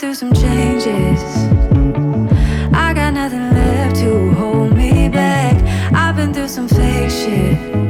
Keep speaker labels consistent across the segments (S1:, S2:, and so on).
S1: through some changes. I got nothing left to hold me back. I've been through some fake shit.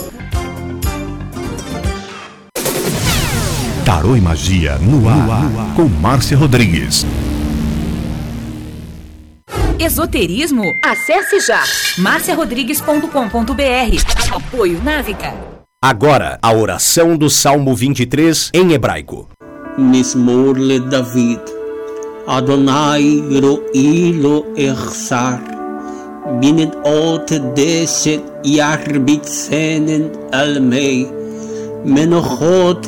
S2: Tarô e Magia no ar, no ar, com Márcia Rodrigues.
S3: Esoterismo? Acesse já marciarodrigues.com.br. Apoio Návica.
S4: Agora, a oração do Salmo 23 em hebraico.
S5: Mismor le David. Adonai ro'i lo echsar. Binnen ot deset yarbitsenen almei. Menochot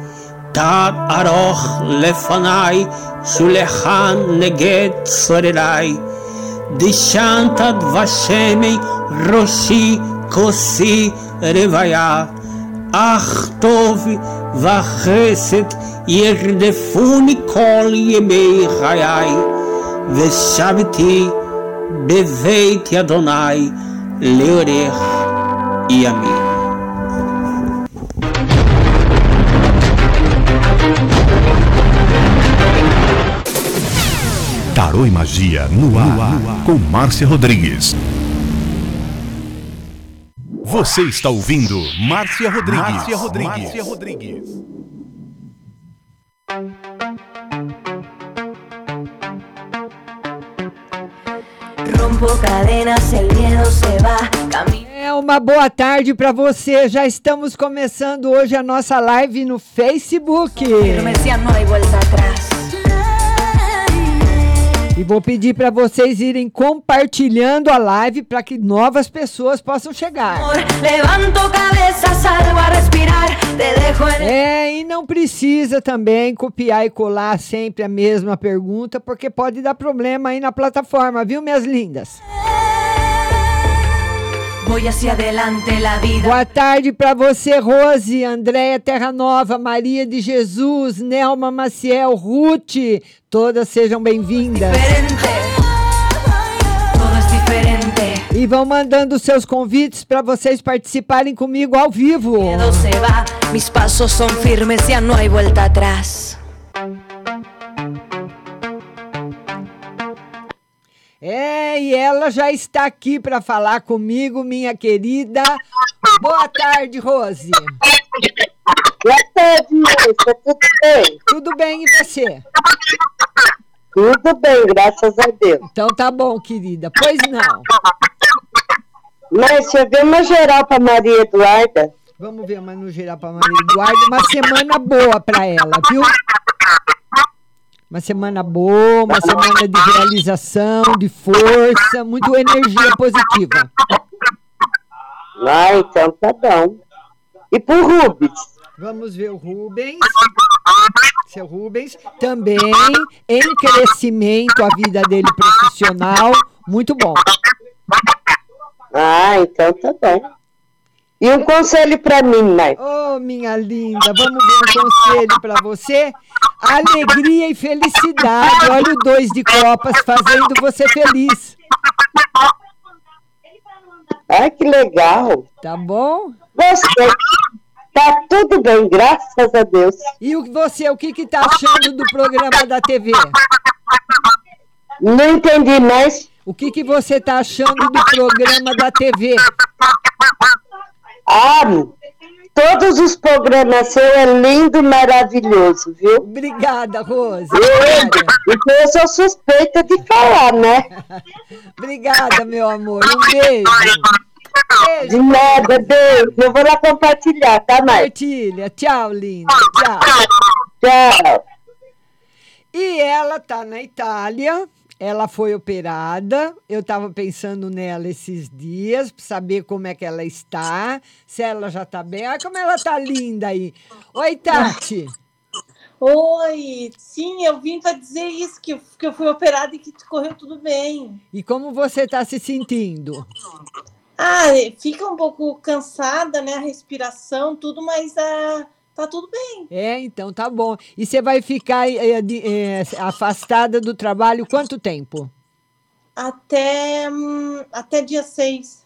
S5: Tad aroch lefanai, shulechan neget sorerai. Dishantad vashemei, roshi kosi revaya. Ach tov vachesed yerdefuni kol yemei chayai. Veshaviti beveit Adonai leorech yamim.
S2: Tarô e Magia no ar, no ar. com Márcia Rodrigues. Você está ouvindo Márcia Rodrigues. Márcia Rodrigues. Márcia Rodrigues.
S6: Rompo cadenas, el miedo se va.
S7: É uma boa tarde para você. Já estamos começando hoje a nossa live no Facebook. E vou pedir para vocês irem compartilhando a live para que novas pessoas possam chegar. É, e não precisa também copiar e colar sempre a mesma pergunta, porque pode dar problema aí na plataforma, viu, minhas lindas?
S6: Voy hacia adelante la vida.
S7: Boa tarde para você, Rose, Andréia Terra Nova, Maria de Jesus, Nelma Maciel, Ruth. Todas sejam bem-vindas. E vão mandando seus convites para vocês participarem comigo ao vivo.
S6: Miedo se va, mis pasos son firmes, ya no hay vuelta atrás.
S7: É, e ela já está aqui para falar comigo, minha querida. Boa tarde, Rose.
S8: Boa tarde, Lúcia. Tudo bem?
S7: Tudo bem e você?
S8: Tudo bem, graças a Deus.
S7: Então tá bom, querida. Pois não.
S8: Márcia, vê uma geral para Maria Eduarda.
S7: Vamos ver uma no geral para Maria Eduarda. Uma semana boa para ela, viu? Uma semana boa, uma semana de realização, de força, muito energia positiva.
S8: Ah, então tá bom. E pro Rubens?
S7: Vamos ver o Rubens. Seu Rubens, também em crescimento a vida dele profissional, muito bom.
S8: Ah, então tá bom. E um conselho para mim, mãe.
S7: Oh, minha linda, vamos ver um conselho para você. Alegria e felicidade. Olha o dois de copas fazendo você feliz.
S8: Ai, que legal.
S7: Tá bom?
S8: Você tá tudo bem, graças a Deus.
S7: E o você, o que que tá achando do programa da TV?
S8: Não entendi mais.
S7: O que que você tá achando do programa da TV?
S8: Ah, todos os programas seu é lindo, maravilhoso, viu?
S7: Obrigada, Rose.
S8: Eu, eu sou suspeita de falar, né?
S7: Obrigada, meu amor. Um beijo.
S8: beijo. De nada, beijo. Eu vou lá compartilhar, tá, mãe?
S7: Compartilha. Tchau, linda. Tchau.
S8: Tchau.
S7: E ela tá na Itália. Ela foi operada. Eu estava pensando nela esses dias, para saber como é que ela está, se ela já está bem. Olha como ela está linda aí. Oi, Tati.
S9: Oi, sim, eu vim para dizer isso, que eu, que eu fui operada e que correu tudo bem.
S7: E como você está se sentindo?
S9: Ah, fica um pouco cansada, né? A respiração, tudo, mas ah, tá tudo bem.
S7: É, então tá bom. E você vai ficar é, de, é, afastada do trabalho quanto tempo?
S9: Até, hum, até dia 6.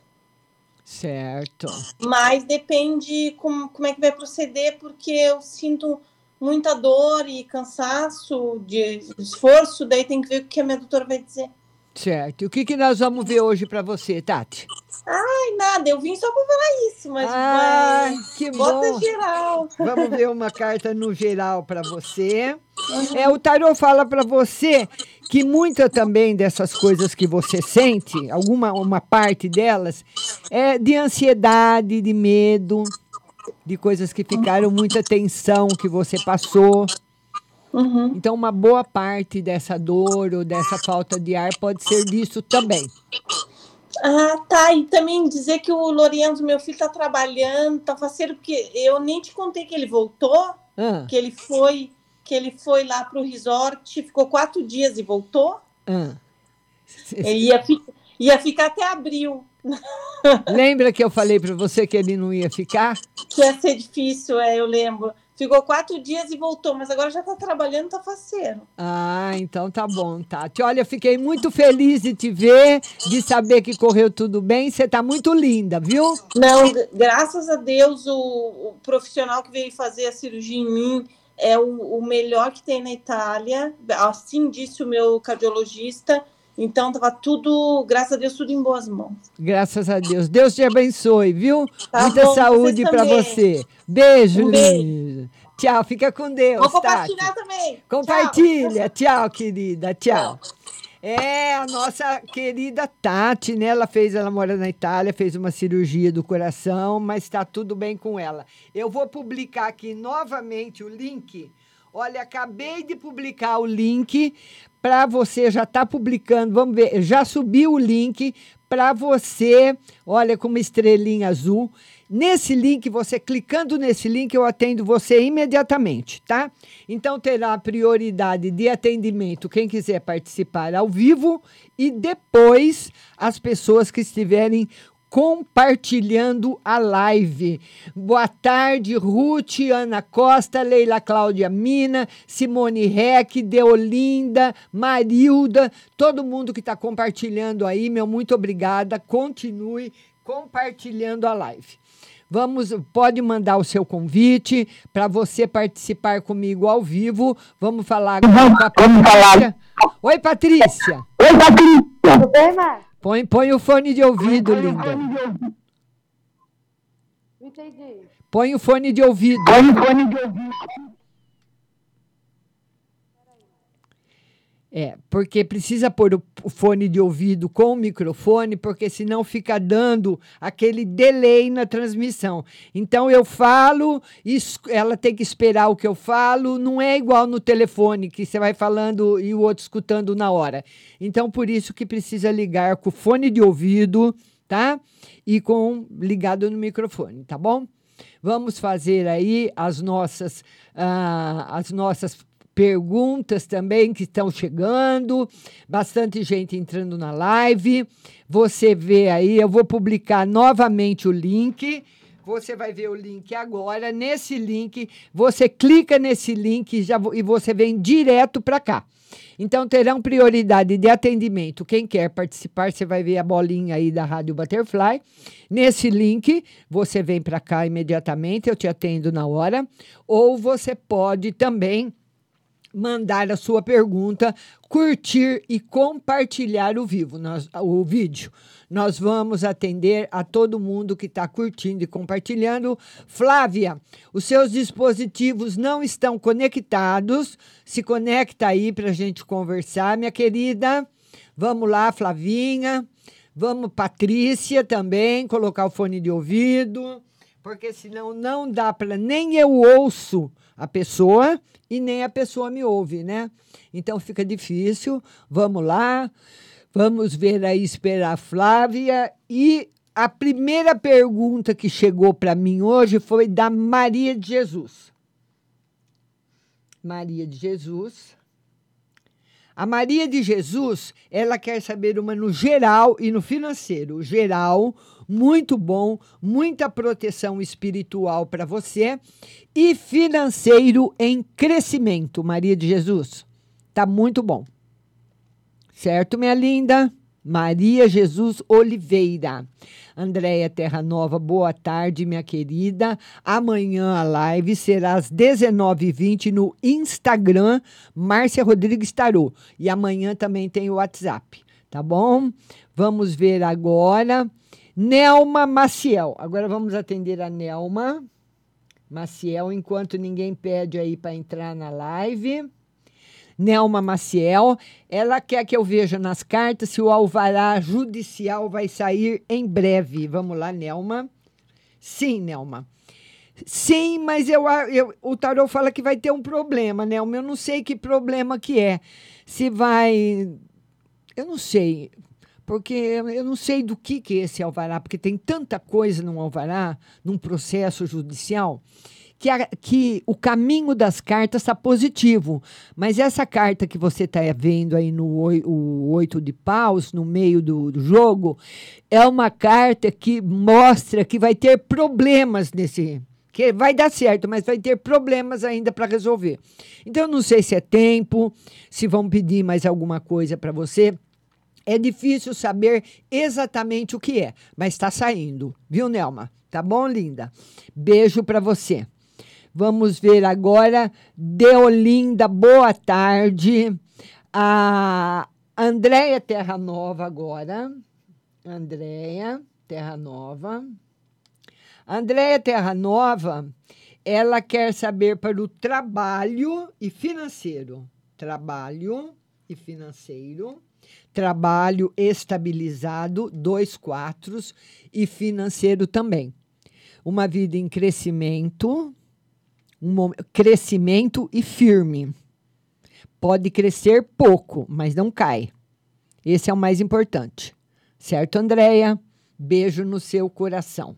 S7: Certo.
S9: Mas depende como, como é que vai proceder, porque eu sinto muita dor e cansaço de esforço, daí tem que ver o que a minha doutora vai dizer.
S7: Certo. E o que, que nós vamos ver hoje para você, Tati?
S9: Ai, nada, eu vim só para falar isso, mas,
S7: Ai,
S9: mas
S7: que
S9: bota
S7: bom.
S9: geral.
S7: Vamos ver uma carta no geral para você. É, o tarô fala para você que muita também dessas coisas que você sente, alguma uma parte delas, é de ansiedade, de medo, de coisas que ficaram muita tensão que você passou.
S9: Uhum.
S7: Então, uma boa parte dessa dor ou dessa falta de ar pode ser disso também.
S9: Ah, tá. E também dizer que o Lorenzo, meu filho, tá trabalhando, tá faceiro, porque eu nem te contei que ele voltou,
S7: Ah,
S9: que ele foi, que ele foi lá pro resort, ficou quatro dias e voltou.
S7: ah.
S9: Ele ia, ia ficar até abril,
S7: Lembra que eu falei para você que ele não ia ficar?
S9: que ia ser difícil, é, eu lembro. Ficou quatro dias e voltou, mas agora já tá trabalhando, tá faceiro.
S7: Ah, então tá bom, Tati. Olha, fiquei muito feliz de te ver, de saber que correu tudo bem. Você tá muito linda, viu?
S9: Não, graças a Deus, o, o profissional que veio fazer a cirurgia em mim é o, o melhor que tem na Itália. Assim disse o meu cardiologista. Então, tava tudo, graças a Deus, tudo em boas mãos.
S7: Graças a Deus. Deus te abençoe, viu?
S9: Tá
S7: Muita
S9: bom,
S7: saúde para você. Beijo,
S9: Um beijo.
S7: Tchau, fica com Deus.
S9: Vou
S7: Tati.
S9: compartilhar também.
S7: Compartilha. Tchau, querida. Tchau. É a nossa querida Tati, né? Ela fez, ela mora na Itália, fez uma cirurgia do coração, mas está tudo bem com ela. Eu vou publicar aqui novamente o link. Olha, acabei de publicar o link para você, já está publicando, vamos ver, já subiu o link para você, olha, com uma estrelinha azul. Nesse link, você clicando nesse link, eu atendo você imediatamente, tá? Então terá prioridade de atendimento quem quiser participar ao vivo e depois as pessoas que estiverem compartilhando a live. Boa tarde, Ruth, Ana Costa, Leila Cláudia Mina, Simone Reck, Deolinda, Marilda, todo mundo que está compartilhando aí, meu muito obrigada. Continue compartilhando a live. Vamos, pode mandar o seu convite para você participar comigo ao vivo. Vamos falar agora com a Patrícia. Oi, Patrícia.
S8: Oi, Patrícia. Tudo bem, Mar?
S7: Põe, põe o fone de ouvido, linda.
S8: Não entendi.
S7: Põe o fone de ouvido.
S8: Põe o fone de ouvido.
S7: É, porque precisa pôr o fone de ouvido com o microfone, porque senão fica dando aquele delay na transmissão. Então eu falo, ela tem que esperar o que eu falo, não é igual no telefone, que você vai falando e o outro escutando na hora. Então por isso que precisa ligar com o fone de ouvido, tá? E com ligado no microfone, tá bom? Vamos fazer aí as nossas, ah, as nossas perguntas também que estão chegando, bastante gente entrando na live. Você vê aí, eu vou publicar novamente o link. Você vai ver o link agora. Nesse link, você clica nesse link já, e você vem direto para cá. Então, terão prioridade de atendimento. Quem quer participar, você vai ver a bolinha aí da Rádio Butterfly. Nesse link, você vem para cá imediatamente, eu te atendo na hora. Ou você pode também mandar a sua pergunta, curtir e compartilhar o vivo, nós, o vídeo. Nós vamos atender a todo mundo que está curtindo e compartilhando. Flávia, os seus dispositivos não estão conectados. Se conecta aí para a gente conversar, minha querida. Vamos lá, Flavinha. Vamos, Patrícia, também, colocar o fone de ouvido, porque senão não dá para nem eu ouço a pessoa e nem a pessoa me ouve, né? Então fica difícil. Vamos lá, vamos ver aí, esperar a Flávia. E a primeira pergunta que chegou para mim hoje foi da Maria de Jesus. Maria de Jesus. A Maria de Jesus, ela quer saber uma no geral e no financeiro. Geral, muito bom, muita proteção espiritual para você e financeiro em crescimento, Maria de Jesus. Tá muito bom. Certo, minha linda? Maria Jesus Oliveira. Andréia Terra Nova, boa tarde, minha querida. Amanhã a live será às 19h20 no Instagram, Márcia Rodrigues Tarô. E amanhã também tem o WhatsApp, tá bom? Vamos ver agora. Nelma Maciel. Agora vamos atender a Nelma Maciel, enquanto ninguém pede aí para entrar na live. Nelma Maciel, ela quer que eu veja nas cartas se o alvará judicial vai sair em breve. Vamos lá, Nelma. Sim, Nelma. Sim, mas eu, eu, o tarô fala que vai ter um problema, Nelma. Eu não sei que problema que é. Se vai. Eu não sei. Porque eu não sei do que, que é esse alvará, porque tem tanta coisa num alvará, num processo judicial que, a, que o caminho das cartas está positivo. Mas essa carta que você está vendo aí no o oito de paus, no meio do, do jogo, é uma carta que mostra que vai ter problemas nesse que vai dar certo, mas vai ter problemas ainda para resolver. Então, eu não sei se é tempo, se vão pedir mais alguma coisa para você. É difícil saber exatamente o que é, mas está saindo, viu, Nelma? Tá bom, linda? Beijo para você. Vamos ver agora. Deolinda, boa tarde. A Andréia Terra Nova agora. Andréia Terra Nova. Andréia Terra Nova, ela quer saber para o trabalho e financeiro. Trabalho e financeiro. Trabalho estabilizado, dois quatros, e financeiro também. Uma vida em crescimento, um crescimento e firme. Pode crescer pouco, mas não cai. Esse é o mais importante. Certo, Andréia? Beijo no seu coração.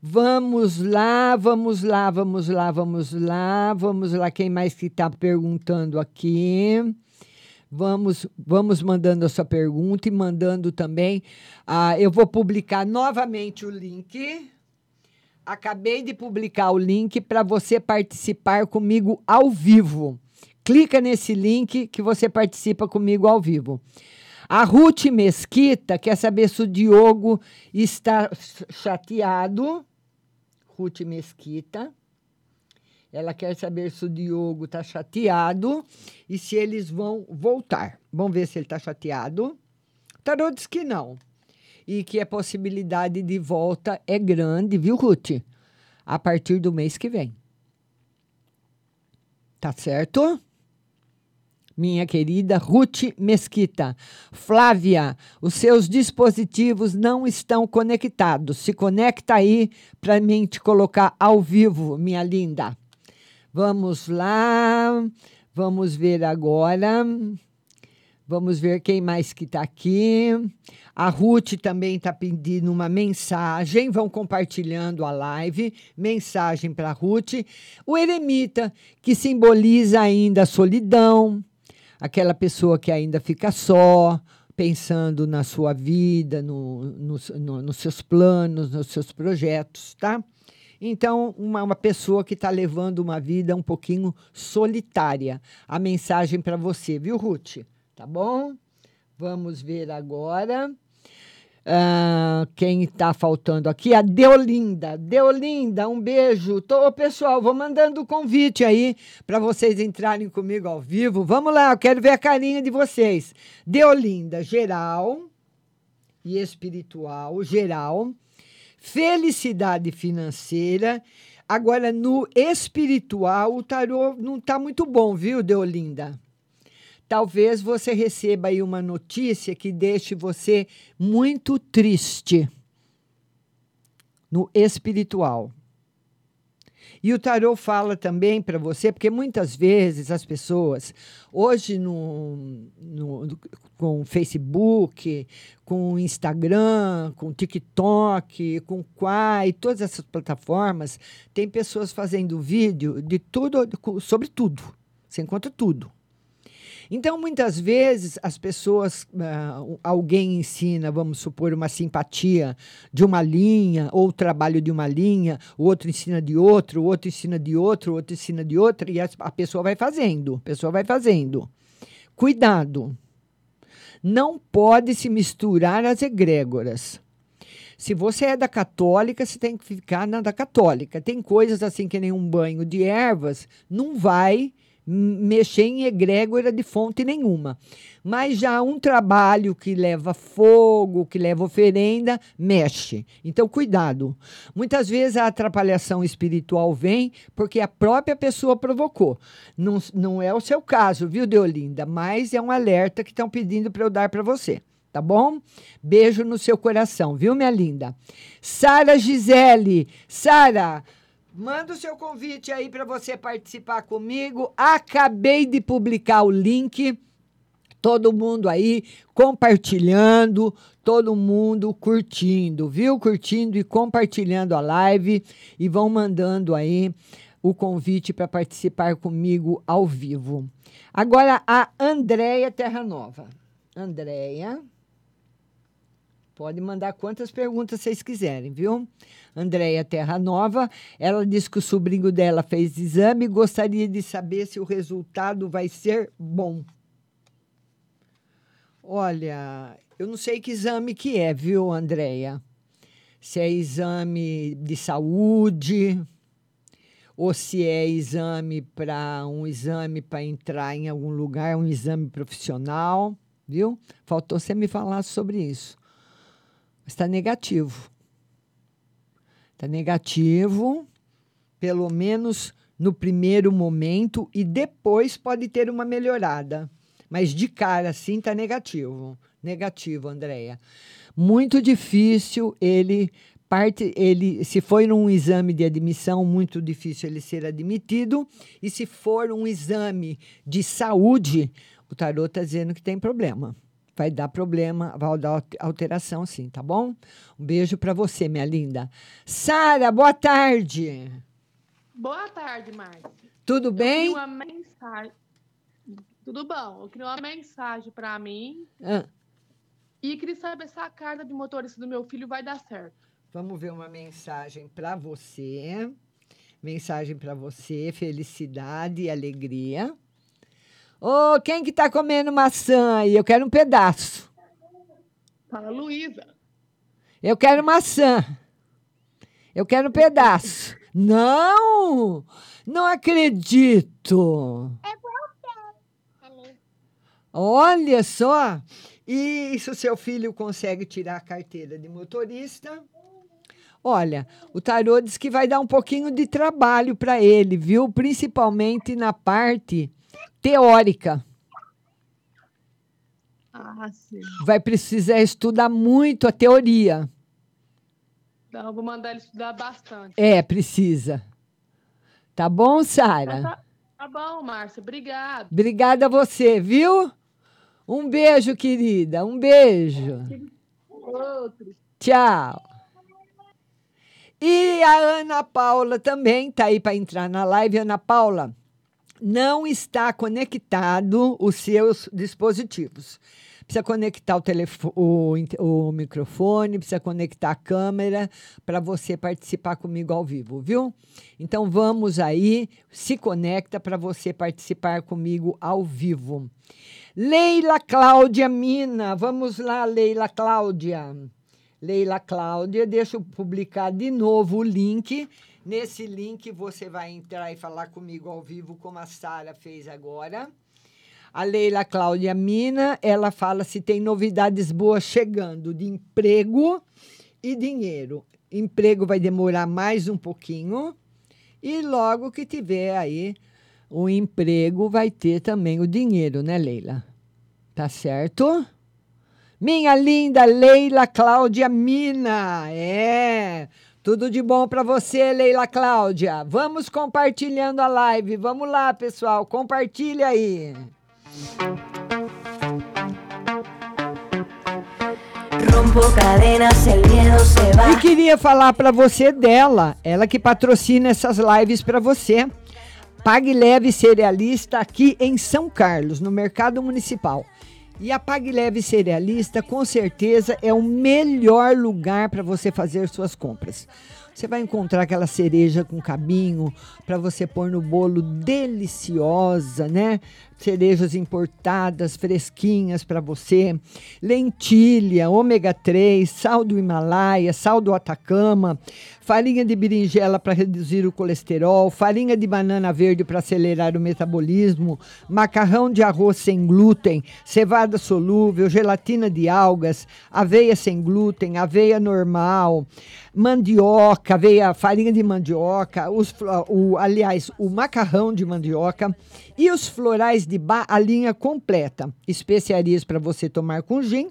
S7: Vamos lá, vamos lá, vamos lá, vamos lá, vamos lá. Quem mais que está perguntando aqui? Vamos, vamos mandando a sua pergunta e mandando também. ah, eu vou publicar novamente o link. Acabei de publicar o link para você participar comigo ao vivo. Clica nesse link que você participa comigo ao vivo. A Ruth Mesquita quer saber se o Diogo está chateado. Ruth Mesquita. Ela quer saber se o Diogo está chateado e se eles vão voltar. Vamos ver se ele está chateado. Tarô diz que não. E que a possibilidade de volta é grande, viu, Ruth? A partir do mês que vem. Tá certo? Minha querida Ruth Mesquita. Flávia, os seus dispositivos não estão conectados. Se conecta aí para mim te colocar ao vivo, minha linda. Vamos lá. Vamos ver agora. Vamos ver quem mais que está aqui. A Ruth também está pedindo uma mensagem. Vão compartilhando a live. Mensagem para a Ruth. O eremita, que simboliza ainda a solidão, aquela pessoa que ainda fica só, pensando na sua vida, no, no, no, nos seus planos, nos seus projetos, tá? Então, uma, uma pessoa que está levando uma vida um pouquinho solitária. A mensagem para você, viu, Ruth? Tá bom? Vamos ver agora. Ah, quem está faltando aqui? A Deolinda. Deolinda, um beijo. Tô, pessoal, vou mandando o convite aí para vocês entrarem comigo ao vivo. Vamos lá, eu quero ver a carinha de vocês. Deolinda, geral e espiritual, geral. Felicidade financeira. Agora, no espiritual, o tarô não está muito bom, viu, Deolinda? talvez você receba aí uma notícia que deixe você muito triste no espiritual. E o tarô fala também para você, porque muitas vezes as pessoas, hoje no, no, com Facebook, com Instagram, com TikTok, com Quai, todas essas plataformas, tem pessoas fazendo vídeo de tudo, sobre tudo. Você encontra tudo. Então, muitas vezes, as pessoas, uh, alguém ensina, vamos supor, uma simpatia de uma linha, ou o trabalho de uma linha, o outro ensina de outro, o outro ensina de outro, o outro ensina de outro, e a, a pessoa vai fazendo, a pessoa vai fazendo. Cuidado. Não pode se misturar as egrégoras. Se você é da católica, você tem que ficar na da católica. Tem coisas assim que nem um banho de ervas, não vai mexer em egrégora de fonte nenhuma. Mas já um trabalho que leva fogo, que leva oferenda, mexe. Então, cuidado. Muitas vezes a atrapalhação espiritual vem porque a própria pessoa provocou. Não, não é o seu caso, viu, Deolinda? Mas é um alerta que estão pedindo para eu dar para você tá bom? Beijo no seu coração, viu, minha linda? Sara Gisele. Sara, Manda o seu convite aí para você participar comigo. Acabei de publicar o link. Todo mundo aí compartilhando, todo mundo curtindo, viu? Curtindo e compartilhando a live e vão mandando aí o convite para participar comigo ao vivo. Agora a Andréia Terra Nova. Andréia, pode mandar quantas perguntas vocês quiserem, viu? Andréia Terra Nova. Ela disse que o sobrinho dela fez exame e gostaria de saber se o resultado vai ser bom. Olha, eu não sei que exame que é, viu, Andréia? Se é exame de saúde ou se é exame para um exame para entrar em algum lugar, um exame profissional, viu? Faltou você me falar sobre isso. Está negativo. Está negativo, pelo menos no primeiro momento, e depois pode ter uma melhorada. Mas de cara, sim, está negativo. Negativo, Andréia. Muito difícil ele parte ele se foi num exame de admissão muito difícil ele ser admitido e se for um exame de saúde o tarot está dizendo que tem problema vai dar problema, vai dar alteração sim, tá bom? Um beijo para você, minha linda. Sara, boa tarde.
S10: Boa tarde, Márcia.
S7: Tudo bem?
S10: uma mensagem. Tudo bom? Eu queria uma mensagem para mim.
S7: Ah,
S10: E queria saber se a carta de motorista do meu filho vai dar certo.
S7: vamos ver uma mensagem para você. Mensagem para você, felicidade e alegria. Ô, quem que tá comendo maçã aí? Eu quero um pedaço.
S10: Fala, Luísa.
S7: Eu quero maçã. Eu quero um pedaço. Não! Não acredito. Olha só. E se o seu filho consegue tirar a carteira de motorista? Olha, o tarô diz que vai dar um pouquinho de trabalho para ele, viu? Principalmente na parte teórica.
S10: Ah, sim.
S7: Vai precisar estudar muito a teoria.
S10: Então, eu vou mandar ele estudar bastante.
S7: É, precisa. Tá bom, Sara?
S10: Tá, tá bom, Márcia. Obrigada.
S7: Obrigada a você, viu? Um beijo, querida. Um beijo.
S10: Outro.
S7: Tchau. E a Ana Paula também está aí para entrar na live. Ana Paula, não está conectado os seus dispositivos. Precisa conectar o, telefone, o, o microfone, precisa conectar a câmera para você participar comigo ao vivo, viu? Então vamos aí, se conecta para você participar comigo ao vivo. Leila Cláudia Mina, vamos lá, Leila Cláudia. Leila Cláudia, deixa eu publicar de novo o link. Nesse link você vai entrar e falar comigo ao vivo, como a Sara fez agora. A Leila Cláudia Mina, ela fala se tem novidades boas chegando de emprego e dinheiro. Emprego vai demorar mais um pouquinho e logo que tiver aí o emprego vai ter também o dinheiro, né, Leila? Tá certo? Minha linda Leila Cláudia Mina. É. Tudo de bom para você, Leila Cláudia. Vamos compartilhando a live. Vamos lá, pessoal. Compartilha aí. E queria falar para você dela, ela que patrocina essas lives para você. Pague Leve Cerealista aqui em São Carlos, no Mercado Municipal. E a Pague Leve Cerealista, com certeza, é o melhor lugar para você fazer suas compras. Você vai encontrar aquela cereja com cabinho para você pôr no bolo deliciosa, né? Cerejas importadas, fresquinhas para você. Lentilha, ômega 3, sal do Himalaia, sal do Atacama, farinha de berinjela para reduzir o colesterol, farinha de banana verde para acelerar o metabolismo, macarrão de arroz sem glúten, cevada solúvel, gelatina de algas, aveia sem glúten, aveia normal, mandioca, aveia, farinha de mandioca, os, o, aliás, o macarrão de mandioca e os florais de bar, a linha completa. Especiarias para você tomar com gin,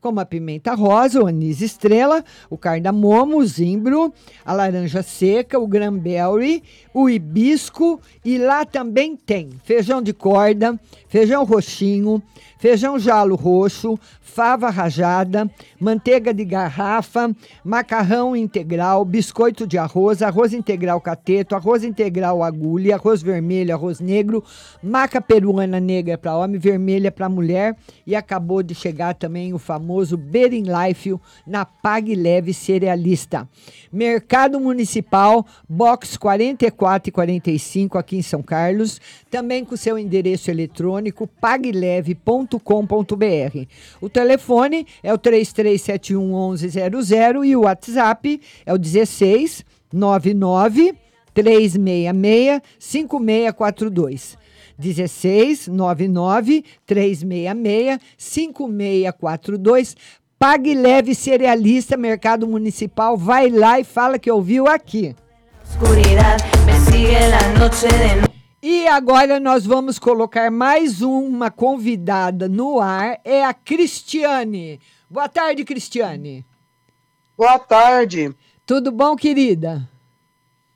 S7: como a pimenta rosa, o anis estrela, o cardamomo, o zimbro, a laranja seca, o cranberry, o hibisco e lá também tem feijão de corda, feijão roxinho, feijão jalo roxo, fava rajada, manteiga de garrafa, macarrão integral, biscoito de arroz, arroz integral cateto, arroz integral agulha, arroz vermelho, arroz negro, maca peruana negra para homem, vermelha para mulher e acabou de chegar também o famoso Bering Life na Pague Leve Cerealista. Mercado Municipal, box 44 e 45 aqui em São Carlos, também com seu endereço eletrônico pagleve.com.br. O telefone é o 3371 1100 e o WhatsApp é o 16 99 366 5642. 16 99 366 5642. Pague leve cerealista, Mercado Municipal. Vai lá e fala que ouviu aqui. E agora nós vamos colocar mais uma convidada no ar, é a Cristiane. Boa tarde, Cristiane.
S11: Boa tarde.
S7: Tudo bom, querida?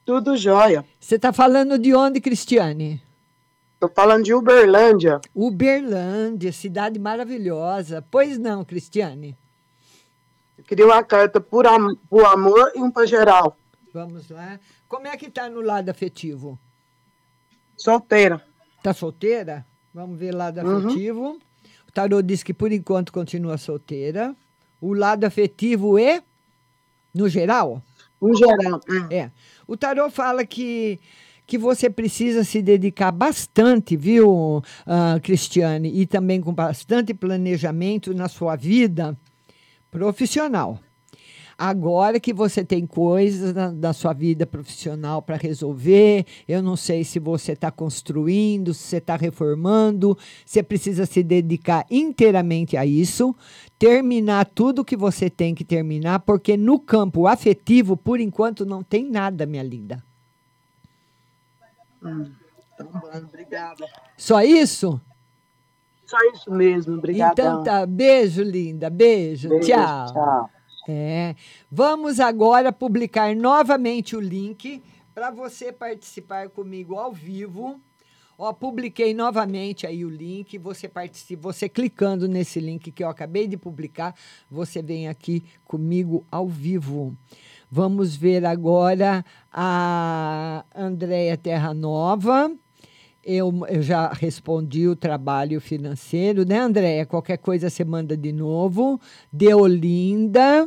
S11: Tudo jóia.
S7: Você está falando de onde, Cristiane?
S11: Tô falando de Uberlândia.
S7: Uberlândia, cidade maravilhosa. Pois não, Cristiane?
S11: Eu queria uma carta por am amor e um para geral.
S7: Vamos lá. Como é que tá no lado afetivo?
S11: Solteira.
S7: Tá solteira? Vamos ver lado
S11: Uhum.
S7: afetivo. O tarô diz que por enquanto continua solteira. O lado afetivo e no geral?
S11: No geral.
S7: É. O tarô fala que que você precisa se dedicar bastante, viu, ah, Cristiane, e também com bastante planejamento na sua vida profissional. Agora que você tem coisas na, da sua vida profissional para resolver, eu não sei se você está construindo, se você está reformando, você precisa se dedicar inteiramente a isso, terminar tudo que você tem que terminar, porque no campo afetivo, por enquanto, não tem nada, minha linda.
S11: Hum, tá bom, obrigada.
S7: Só isso?
S11: Só isso mesmo, obrigada.
S7: Então tá, beijo, linda, beijo,
S11: Beijo,
S7: tchau.
S11: tchau.
S7: É. Vamos agora publicar novamente o link para você participar comigo ao vivo. Ó, publiquei novamente aí o link, você participa, você clicando nesse link que eu acabei de publicar, você vem aqui comigo ao vivo. Vamos ver agora a Andréia Terra Nova. Eu, eu já respondi o trabalho financeiro, né, Andréia? Qualquer coisa você manda de novo. Deolinda,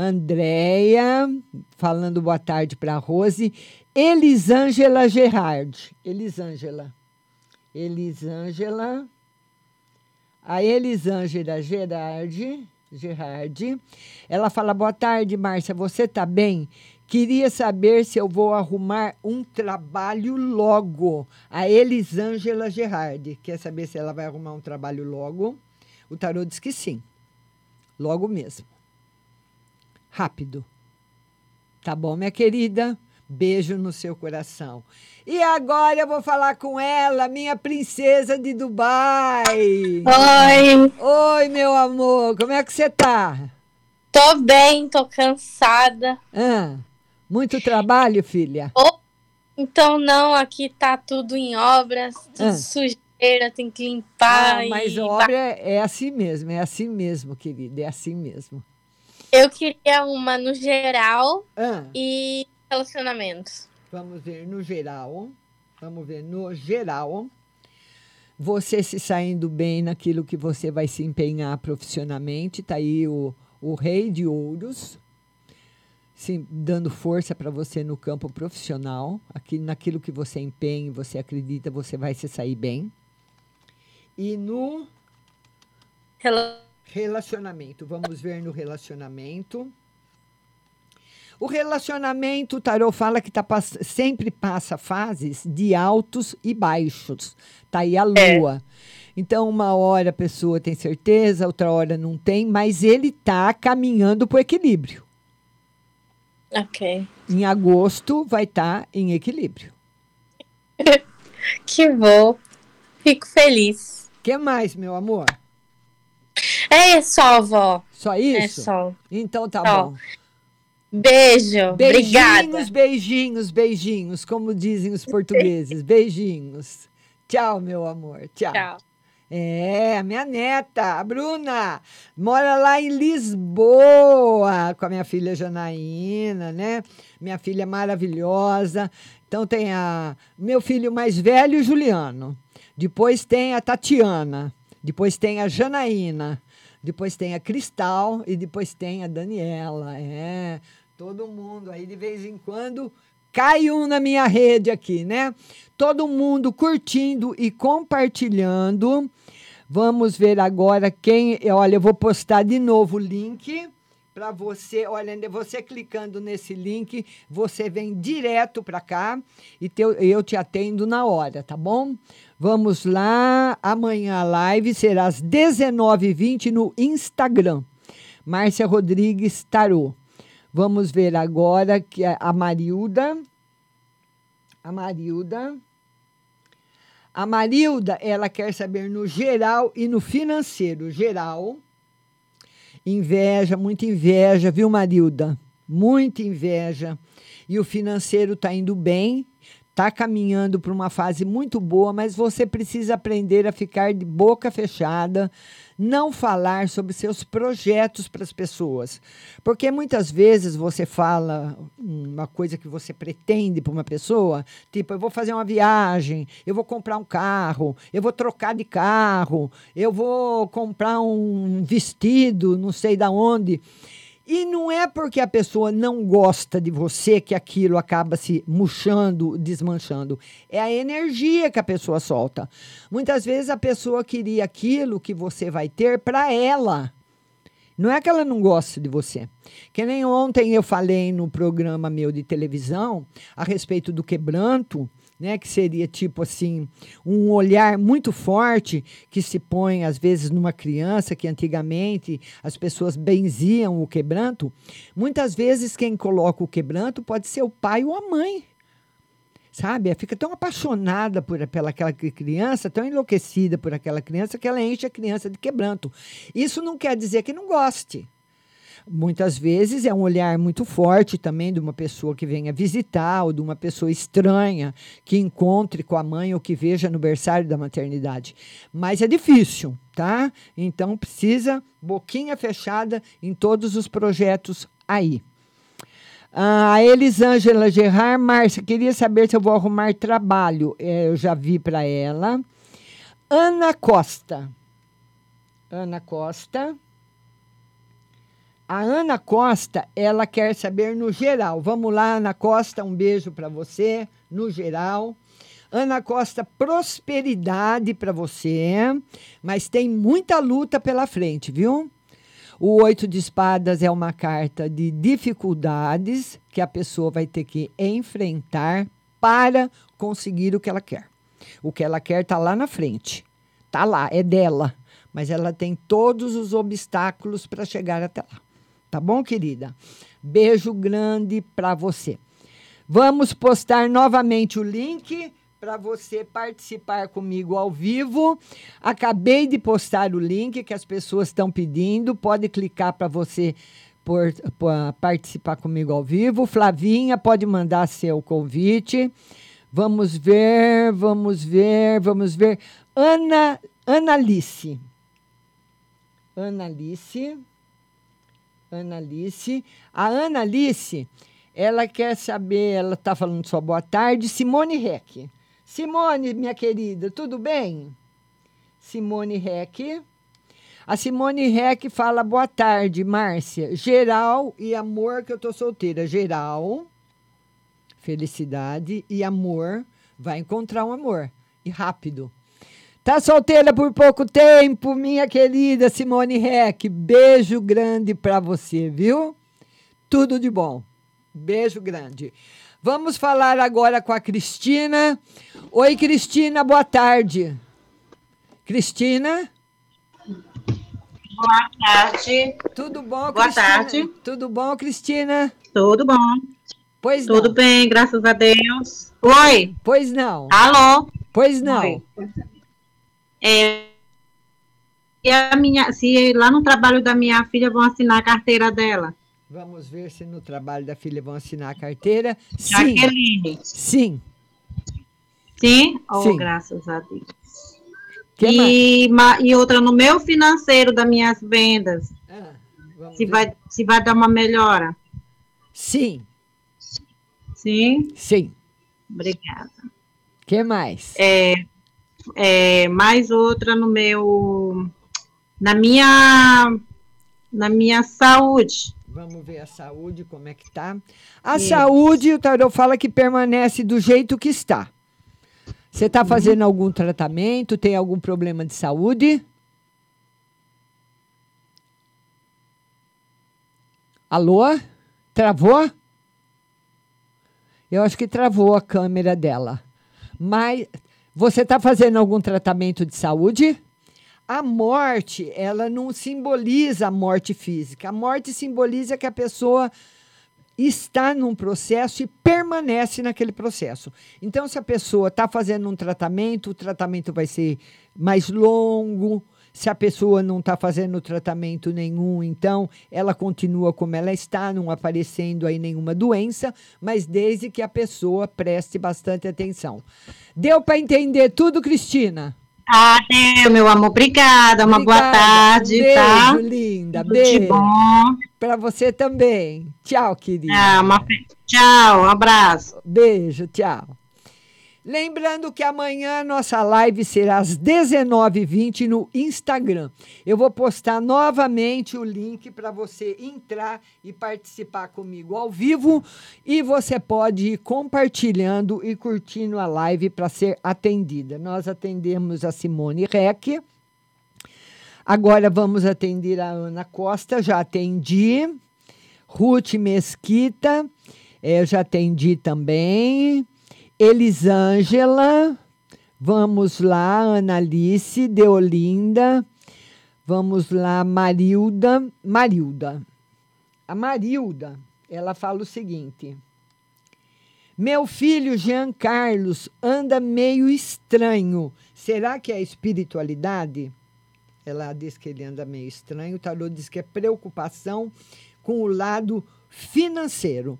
S7: Andréia, falando boa tarde para Rose. Elisângela Gerard. Elisângela. Elisângela. A Elisângela Gerard. Gerard. Ela fala: Boa tarde, Márcia. Você está bem? Queria saber se eu vou arrumar um trabalho logo. A Elisângela Gerard. Quer saber se ela vai arrumar um trabalho logo? O tarô diz que sim. Logo mesmo. Rápido. Tá bom, minha querida? Beijo no seu coração. E agora eu vou falar com ela, minha princesa de Dubai.
S12: Oi.
S7: Oi, meu amor. Como é que você tá?
S12: Tô bem, tô cansada.
S7: Ah, muito trabalho, filha?
S12: Oh, então não, aqui tá tudo em obras, tudo
S7: Ah.
S12: sujeira, tem que limpar.
S7: Ah, mas
S12: e-
S7: obra é, é assim mesmo, é assim mesmo, querida, é assim mesmo.
S12: Eu queria uma no geral
S7: Ah.
S12: e relacionamentos.
S7: Vamos ver no geral. Vamos ver no geral. Você se saindo bem naquilo que você vai se empenhar profissionalmente. Tá aí o, o Rei de Ouros. se dando força para você no campo profissional. Aqui, naquilo que você empenha, você acredita, você vai se sair bem. E no relacionamento. Vamos ver no relacionamento. O relacionamento, o tarô fala que tá, sempre passa fases de altos e baixos. Tá aí a lua. Então, uma hora a pessoa tem certeza, outra hora não tem, mas ele tá caminhando para o equilíbrio.
S12: Ok.
S7: Em agosto vai estar em equilíbrio.
S12: Que bom. Fico feliz.
S7: que mais, meu amor?
S12: É só, vó.
S7: Só isso?
S12: É só.
S7: Então tá
S12: Só.
S7: bom.
S12: Beijo.
S7: Beijinhos,
S12: Obrigada.
S7: beijinhos, beijinhos, como dizem os portugueses. Beijinhos. Tchau, meu amor. Tchau.
S12: Tchau.
S7: É, a minha neta, a Bruna, mora lá em Lisboa com a minha filha Janaína, né? Minha filha maravilhosa. Então tem a meu filho mais velho, Juliano. Depois tem a Tatiana. Depois tem a Janaína. Depois tem a Cristal e depois tem a Daniela. É, todo mundo aí de vez em quando cai um na minha rede aqui, né? Todo mundo curtindo e compartilhando. Vamos ver agora quem. Olha, eu vou postar de novo o link para você. Olha, você clicando nesse link, você vem direto para cá e eu te atendo na hora, tá bom? Vamos lá. Amanhã a live será às 19h20 no Instagram. Márcia Rodrigues Tarô. Vamos ver agora que a Marilda. A Marilda. A Marilda, ela quer saber no geral e no financeiro. Geral. Inveja, muita inveja, viu, Marilda? Muita inveja. E o financeiro está indo bem. Está caminhando para uma fase muito boa, mas você precisa aprender a ficar de boca fechada, não falar sobre seus projetos para as pessoas. Porque muitas vezes você fala uma coisa que você pretende para uma pessoa, tipo, eu vou fazer uma viagem, eu vou comprar um carro, eu vou trocar de carro, eu vou comprar um vestido, não sei da onde. E não é porque a pessoa não gosta de você que aquilo acaba se murchando, desmanchando. É a energia que a pessoa solta. Muitas vezes a pessoa queria aquilo que você vai ter para ela. Não é que ela não gosta de você. Que nem ontem eu falei no programa meu de televisão a respeito do quebranto, né, que seria tipo assim, um olhar muito forte que se põe às vezes numa criança que antigamente as pessoas benziam o quebranto. Muitas vezes quem coloca o quebranto pode ser o pai ou a mãe. Sabe? Fica tão apaixonada por pela aquela criança, tão enlouquecida por aquela criança que ela enche a criança de quebranto. Isso não quer dizer que não goste. Muitas vezes é um olhar muito forte também de uma pessoa que venha visitar ou de uma pessoa estranha que encontre com a mãe ou que veja no berçário da maternidade. Mas é difícil, tá? Então precisa boquinha fechada em todos os projetos aí. Ah, a Elisângela Gerard, Márcia, queria saber se eu vou arrumar trabalho. É, eu já vi para ela. Ana Costa. Ana Costa. A Ana Costa, ela quer saber no geral. Vamos lá, Ana Costa, um beijo para você, no geral. Ana Costa, prosperidade para você, mas tem muita luta pela frente, viu? O oito de espadas é uma carta de dificuldades que a pessoa vai ter que enfrentar para conseguir o que ela quer. O que ela quer está lá na frente. Está lá, é dela. Mas ela tem todos os obstáculos para chegar até lá. Tá bom, querida? Beijo grande para você. Vamos postar novamente o link para você participar comigo ao vivo. Acabei de postar o link que as pessoas estão pedindo. Pode clicar para você por, por, participar comigo ao vivo. Flavinha, pode mandar seu convite. Vamos ver, vamos ver, vamos ver. Ana, Analice. Analice. Analice. A Analice, ela quer saber, ela está falando só boa tarde, Simone Reck. Simone, minha querida, tudo bem? Simone Reck. A Simone Reck fala boa tarde, Márcia. Geral e amor, que eu tô solteira. Geral, felicidade e amor. Vai encontrar um amor. E rápido. Tá solteira por pouco tempo, minha querida Simone Reck. Beijo grande para você, viu? Tudo de bom. Beijo grande. Vamos falar agora com a Cristina. Oi, Cristina, boa tarde. Cristina?
S13: Boa tarde.
S7: Tudo bom,
S13: Boa
S7: Cristina?
S13: tarde.
S7: Tudo bom, Cristina?
S13: Tudo bom.
S7: Pois
S13: Tudo
S7: não.
S13: bem, graças a Deus. Oi.
S7: Pois não.
S13: Alô?
S7: Pois não.
S13: Oi. É, e a minha, se lá no trabalho da minha filha vão assinar a carteira dela.
S7: Vamos ver se no trabalho da filha vão assinar a carteira. Sim.
S13: Jaqueline.
S7: Sim.
S13: Sim? Oh,
S7: Sim.
S13: graças a Deus.
S7: Que
S13: e, ma- e outra no meu financeiro das minhas vendas. se, vai, se vai dar uma melhora.
S7: Sim.
S13: Sim?
S7: Sim.
S13: Obrigada.
S7: que mais?
S13: É, é, mais outra no meu. Na minha. Na minha saúde.
S7: Vamos ver a saúde, como é que tá. A
S13: Isso.
S7: saúde, o Tarô fala que permanece do jeito que está. Você está fazendo algum tratamento? Tem algum problema de saúde? Alô? Travou? Eu acho que travou a câmera dela. Mas você está fazendo algum tratamento de saúde? A morte, ela não simboliza a morte física. A morte simboliza que a pessoa está num processo e permanece naquele processo. Então, se a pessoa está fazendo um tratamento, o tratamento vai ser mais longo, Se a pessoa não está fazendo tratamento nenhum, então ela continua como ela está, não aparecendo aí nenhuma doença, mas desde que a pessoa preste bastante atenção. Deu para entender tudo, Cristina?
S13: Ah, deu, meu amor. Obrigada. Uma boa
S7: Obrigada.
S13: tarde,
S7: um beijo,
S13: tá?
S7: linda.
S13: Tudo de
S7: Beijo.
S13: bom.
S7: Para você também. Tchau, querida.
S13: Ah, uma... Tchau, um abraço.
S7: Beijo, tchau. Lembrando que amanhã nossa live será às 19h20 no Instagram. Eu vou postar novamente o link para você entrar e participar comigo ao vivo. E você pode ir compartilhando e curtindo a live para ser atendida. Nós atendemos a Simone Reck. Agora vamos atender a Ana Costa, já atendi. Ruth Mesquita, eh, eu já atendi também. Elisângela, vamos lá, Analice, Deolinda, vamos lá, Marilda, Marilda. A Marilda, ela fala o seguinte: Meu filho Jean Carlos anda meio estranho. Será que é espiritualidade? Ela diz que ele anda meio estranho. O tarô diz que é preocupação com o lado financeiro.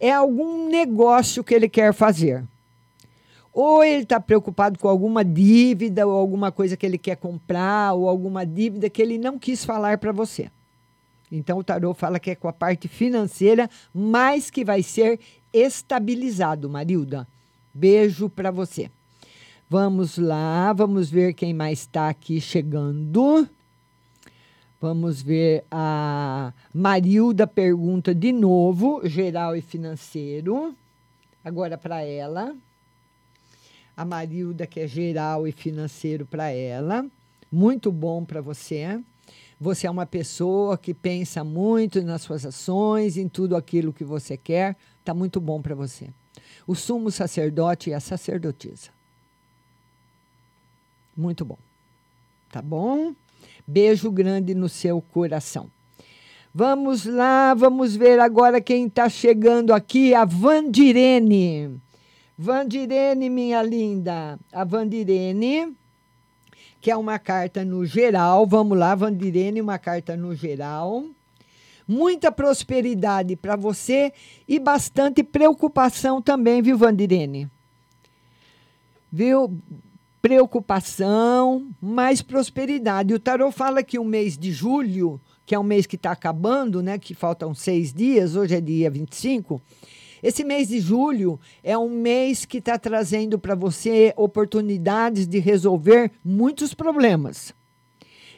S7: É algum negócio que ele quer fazer. Ou ele está preocupado com alguma dívida, ou alguma coisa que ele quer comprar, ou alguma dívida que ele não quis falar para você. Então o tarô fala que é com a parte financeira, mas que vai ser estabilizado, Marilda. Beijo para você. Vamos lá, vamos ver quem mais está aqui chegando. Vamos ver a Marilda pergunta de novo, geral e financeiro. Agora para ela. A Marilda que é geral e financeiro para ela. Muito bom para você. Você é uma pessoa que pensa muito nas suas ações, em tudo aquilo que você quer. Tá muito bom para você. O sumo sacerdote e a sacerdotisa. Muito bom. Tá bom? Beijo grande no seu coração. Vamos lá, vamos ver agora quem está chegando aqui, a Vandirene. Vandirene, minha linda. A Vandirene, que é uma carta no geral. Vamos lá, Vandirene, uma carta no geral. Muita prosperidade para você e bastante preocupação também, viu, Vandirene? Viu? Preocupação, mais prosperidade. O tarot fala que o mês de julho, que é um mês que está acabando, né? Que faltam seis dias, hoje é dia 25. Esse mês de julho é um mês que está trazendo para você oportunidades de resolver muitos problemas.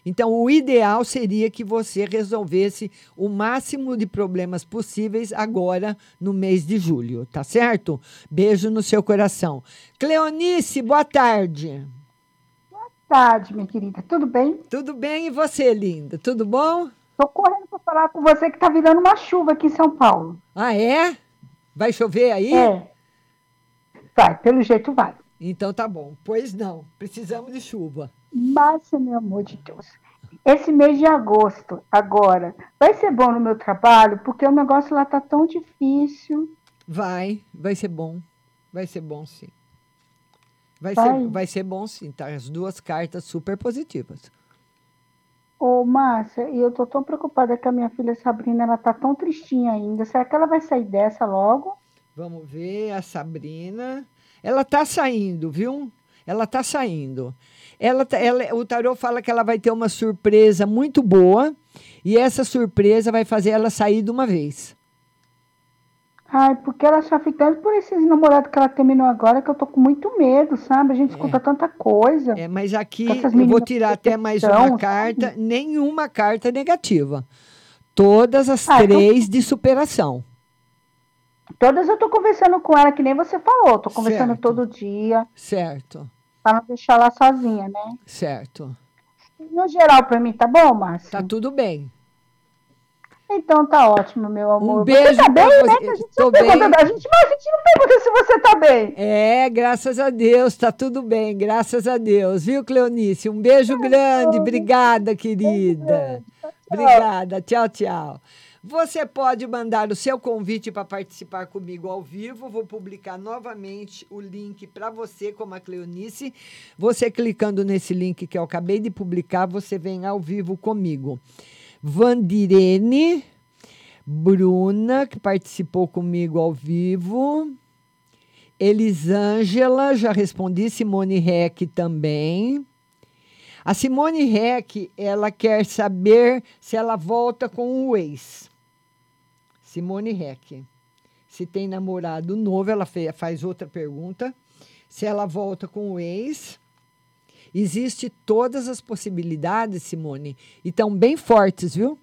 S7: Então, o ideal seria que você resolvesse o máximo de problemas possíveis agora no mês de julho, tá certo? Beijo no seu coração. Cleonice, boa tarde.
S14: Boa tarde, minha querida. Tudo bem?
S7: Tudo bem e você, linda? Tudo bom?
S14: Tô correndo para falar com você que tá virando uma chuva aqui em São Paulo.
S7: Ah, é? Vai chover aí?
S14: É. Vai, pelo jeito vai.
S7: Então tá bom. Pois não, precisamos de chuva.
S14: Márcia, meu amor de Deus. Esse mês de agosto, agora, vai ser bom no meu trabalho, porque o negócio lá tá tão difícil.
S7: Vai, vai ser bom. Vai ser bom, sim. Vai,
S14: Vai.
S7: Ser, vai ser bom, sim. Tá as duas cartas super positivas.
S14: Ô, Márcia, e eu tô tão preocupada que a minha filha Sabrina, ela tá tão tristinha ainda. Será que ela vai sair dessa logo?
S7: Vamos ver a Sabrina. Ela tá saindo, viu? Ela tá saindo. Ela, tá- ela, o tarô fala que ela vai ter uma surpresa muito boa e essa surpresa vai fazer ela sair de uma vez.
S14: Ai, porque ela só ficando por esses namorados que ela terminou agora, que eu tô com muito medo, sabe? A gente escuta tanta coisa.
S7: É, mas aqui eu vou tirar até mais uma
S14: sabe?
S7: carta, nenhuma carta negativa. Todas as
S14: Ah,
S7: três de superação.
S14: Todas eu tô conversando com ela, que nem você falou. Tô conversando
S7: Certo.
S14: todo dia,
S7: Certo,
S14: pra não deixar ela sozinha, né?
S7: certo.
S14: No geral, pra mim, tá bom, Márcia?
S7: Tá tudo bem.
S14: Então tá ótimo, meu amor.
S7: Um beijo
S14: Você tá bem,
S7: pra
S14: né?
S7: você.
S14: Que a gente
S7: Tô
S14: não pergunta
S7: bem.
S14: da gente, mas a gente não pergunta se você tá bem.
S7: É, graças a Deus, tá tudo bem, graças a Deus, viu, Cleonice? Um beijo grande, obrigada, querida. Obrigada, tchau, tchau. Você pode mandar o seu convite para participar comigo ao vivo. Vou publicar novamente o link para você, como a Cleonice. Você clicando nesse link que eu acabei de publicar, você vem ao vivo comigo. Vandirene, Bruna, que participou comigo ao vivo. Elisângela, já respondi. Simone Reck também. A Simone Reck, ela quer saber se ela volta com o ex. Simone Reck. Se tem namorado novo, ela faz outra pergunta. Se ela volta com o ex. Existe todas as possibilidades, Simone, e estão bem fortes, viu?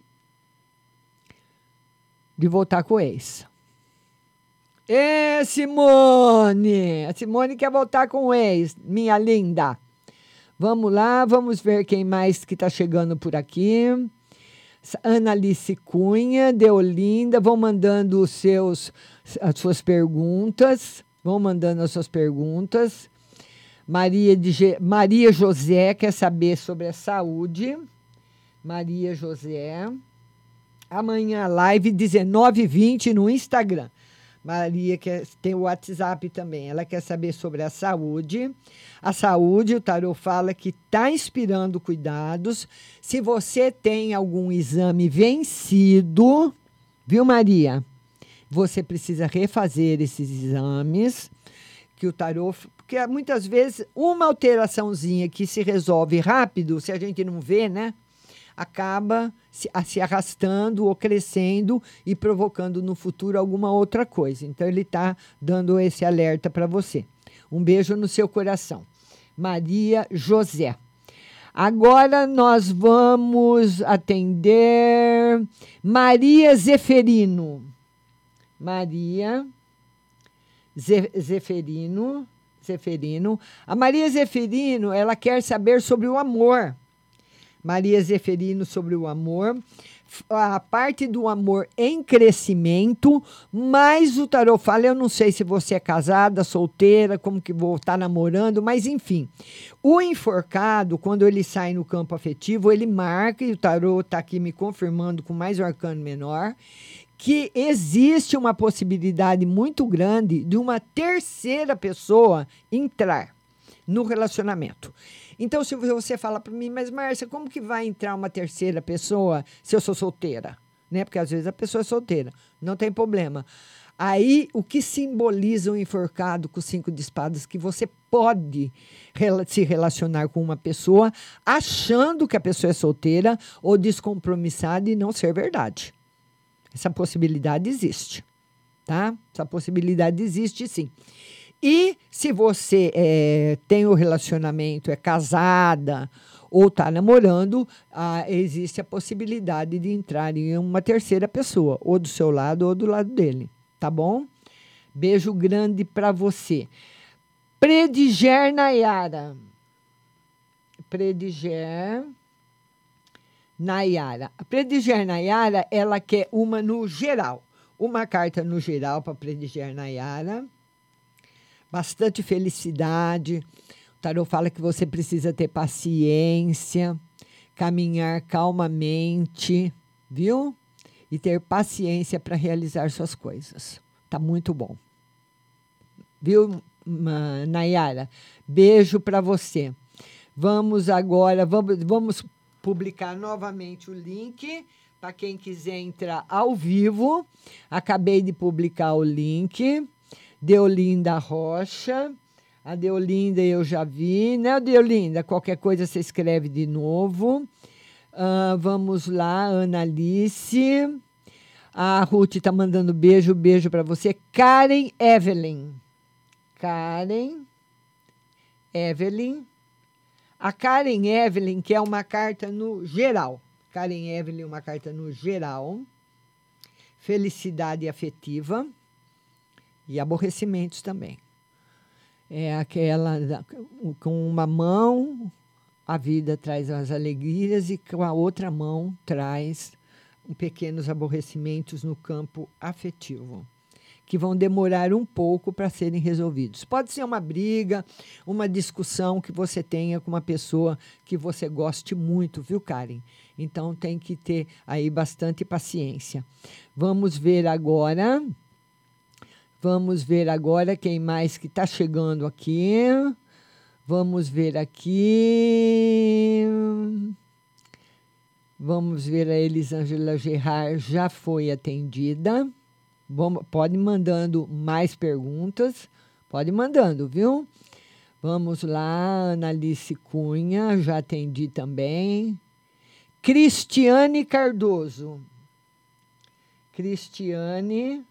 S7: De voltar com o ex. Ê, Simone! A Simone quer voltar com o ex, minha linda. Vamos lá, vamos ver quem mais que está chegando por aqui. Ana Alice Cunha, Deolinda, vão mandando os seus, as suas perguntas. Vão mandando as suas perguntas. Maria, de, Maria José quer saber sobre a saúde. Maria José. Amanhã, live 19h20 no Instagram. Maria quer, tem o WhatsApp também. Ela quer saber sobre a saúde. A saúde, o Tarô fala que está inspirando cuidados. Se você tem algum exame vencido, viu, Maria? Você precisa refazer esses exames. Que o tarô. Porque muitas vezes uma alteraçãozinha que se resolve rápido, se a gente não vê, né? Acaba se, se arrastando ou crescendo e provocando no futuro alguma outra coisa. Então, ele está dando esse alerta para você. Um beijo no seu coração. Maria José. Agora nós vamos atender Maria Zeferino. Maria Ze- Zeferino. Zeferino. A Maria Zeferino, ela quer saber sobre o amor. Maria Zeferino sobre o amor. A parte do amor em crescimento, mas o tarô fala, eu não sei se você é casada, solteira, como que vou estar namorando, mas enfim. O enforcado, quando ele sai no campo afetivo, ele marca, e o tarô está aqui me confirmando com mais um arcano menor, que existe uma possibilidade muito grande de uma terceira pessoa entrar no relacionamento. Então, se você fala para mim, mas Márcia, como que vai entrar uma terceira pessoa se eu sou solteira? Né? Porque às vezes a pessoa é solteira, não tem problema. Aí, o que simboliza o enforcado com cinco de espadas? Que você pode se relacionar com uma pessoa achando que a pessoa é solteira ou descompromissada e não ser verdade. Essa possibilidade existe, tá? Essa possibilidade existe sim. E se você eh, tem o relacionamento, é casada ou está namorando, ah, existe a possibilidade de entrar em uma terceira pessoa, ou do seu lado ou do lado dele, tá bom? Beijo grande para você. Prediger Nayara. Prediger Nayara. A Prediger Nayara, ela quer uma no geral. Uma carta no geral para Prediger Nayara. Bastante felicidade. O tarô fala que você precisa ter paciência, caminhar calmamente, viu? E ter paciência para realizar suas coisas. Tá muito bom. Viu, Nayara? Beijo para você. Vamos agora, vamos, vamos publicar novamente o link para quem quiser entrar ao vivo. Acabei de publicar o link. Deolinda Rocha. A Deolinda eu já vi, né, Deolinda? Qualquer coisa você escreve de novo. Ah, vamos lá, Analice. A Ruth está mandando beijo, beijo para você. Karen Evelyn. Karen Evelyn. A Karen Evelyn, que é uma carta no geral. Karen Evelyn, uma carta no geral. Felicidade afetiva e aborrecimentos também. É aquela da- com uma mão a vida traz as alegrias e com a outra mão traz pequenos aborrecimentos no campo afetivo. que vão demorar um pouco para serem resolvidos. Pode ser uma briga, uma discussão que você tenha com uma pessoa que você goste muito, viu, Karen? Então tem que ter aí bastante paciência. Vamos ver agora. Vamos ver agora quem mais que está chegando aqui. Vamos ver aqui. Vamos ver a Elisângela Gerard já foi atendida. Vamos, pode mandando mais perguntas. Pode mandando, viu? Vamos lá, Analice Cunha, já atendi também. Cristiane Cardoso. Cristiane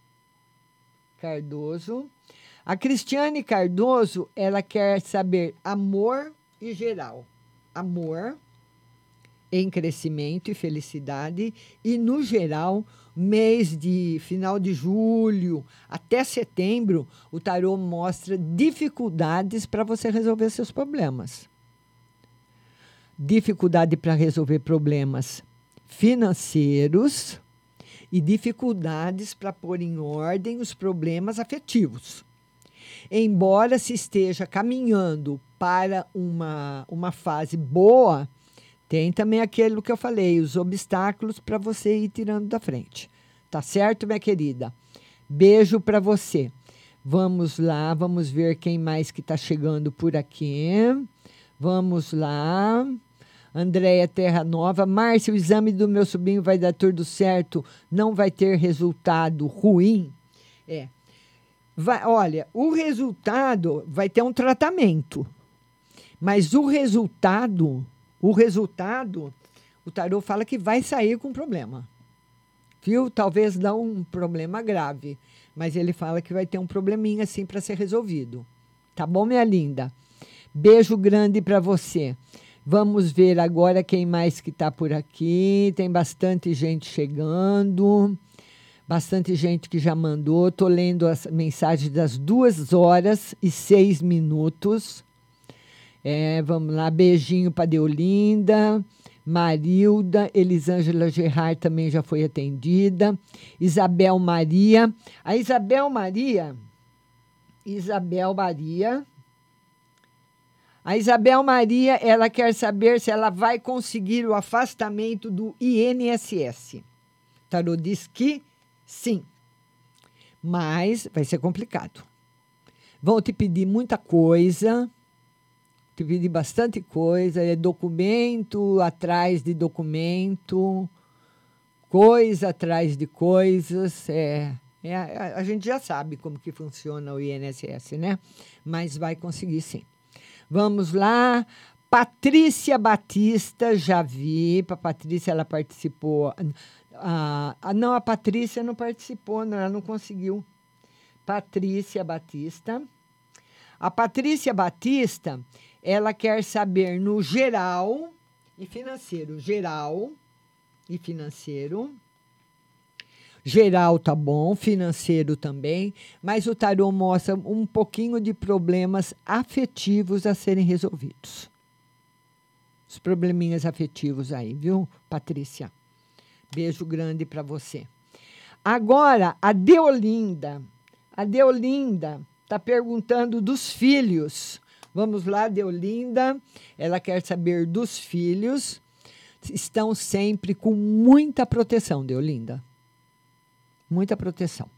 S7: Cardoso. A Cristiane Cardoso, ela quer saber amor e geral. Amor em crescimento e felicidade e no geral, mês de final de julho até setembro, o tarô mostra dificuldades para você resolver seus problemas. Dificuldade para resolver problemas financeiros e dificuldades para pôr em ordem os problemas afetivos. Embora se esteja caminhando para uma, uma fase boa, tem também aquilo que eu falei, os obstáculos para você ir tirando da frente. Tá certo, minha querida? Beijo para você. Vamos lá, vamos ver quem mais que está chegando por aqui. Vamos lá. Andréia Terra Nova. Márcia, o exame do meu sobrinho vai dar tudo certo, não vai ter resultado ruim? É. Vai, olha, o resultado vai ter um tratamento, mas o resultado, o resultado, o tarô fala que vai sair com problema. Viu? Talvez não um problema grave, mas ele fala que vai ter um probleminha assim para ser resolvido. Tá bom, minha linda? Beijo grande para você. Vamos ver agora quem mais que está por aqui. Tem bastante gente chegando, bastante gente que já mandou. Estou lendo as mensagens das duas horas e seis minutos. É, vamos lá, beijinho para Deolinda, Marilda, Elisângela Gerard também já foi atendida, Isabel Maria. A Isabel Maria, Isabel Maria, a Isabel Maria, ela quer saber se ela vai conseguir o afastamento do INSS. Tarô diz que sim, mas vai ser complicado. Vão te pedir muita coisa, te pedir bastante coisa, é documento atrás de documento, coisa atrás de coisas, é, é a, a gente já sabe como que funciona o INSS, né? Mas vai conseguir sim. Vamos lá. Patrícia Batista, já vi. A Patrícia, ela participou. Ah, não, a Patrícia não participou, não, ela não conseguiu. Patrícia Batista. A Patrícia Batista, ela quer saber no geral e financeiro. Geral e financeiro. Geral tá bom, financeiro também, mas o tarô mostra um pouquinho de problemas afetivos a serem resolvidos. Os probleminhas afetivos aí, viu, Patrícia? Beijo grande para você. Agora, a Deolinda. A Deolinda está perguntando dos filhos. Vamos lá, Deolinda. Ela quer saber dos filhos. Estão sempre com muita proteção, Deolinda muita proteção.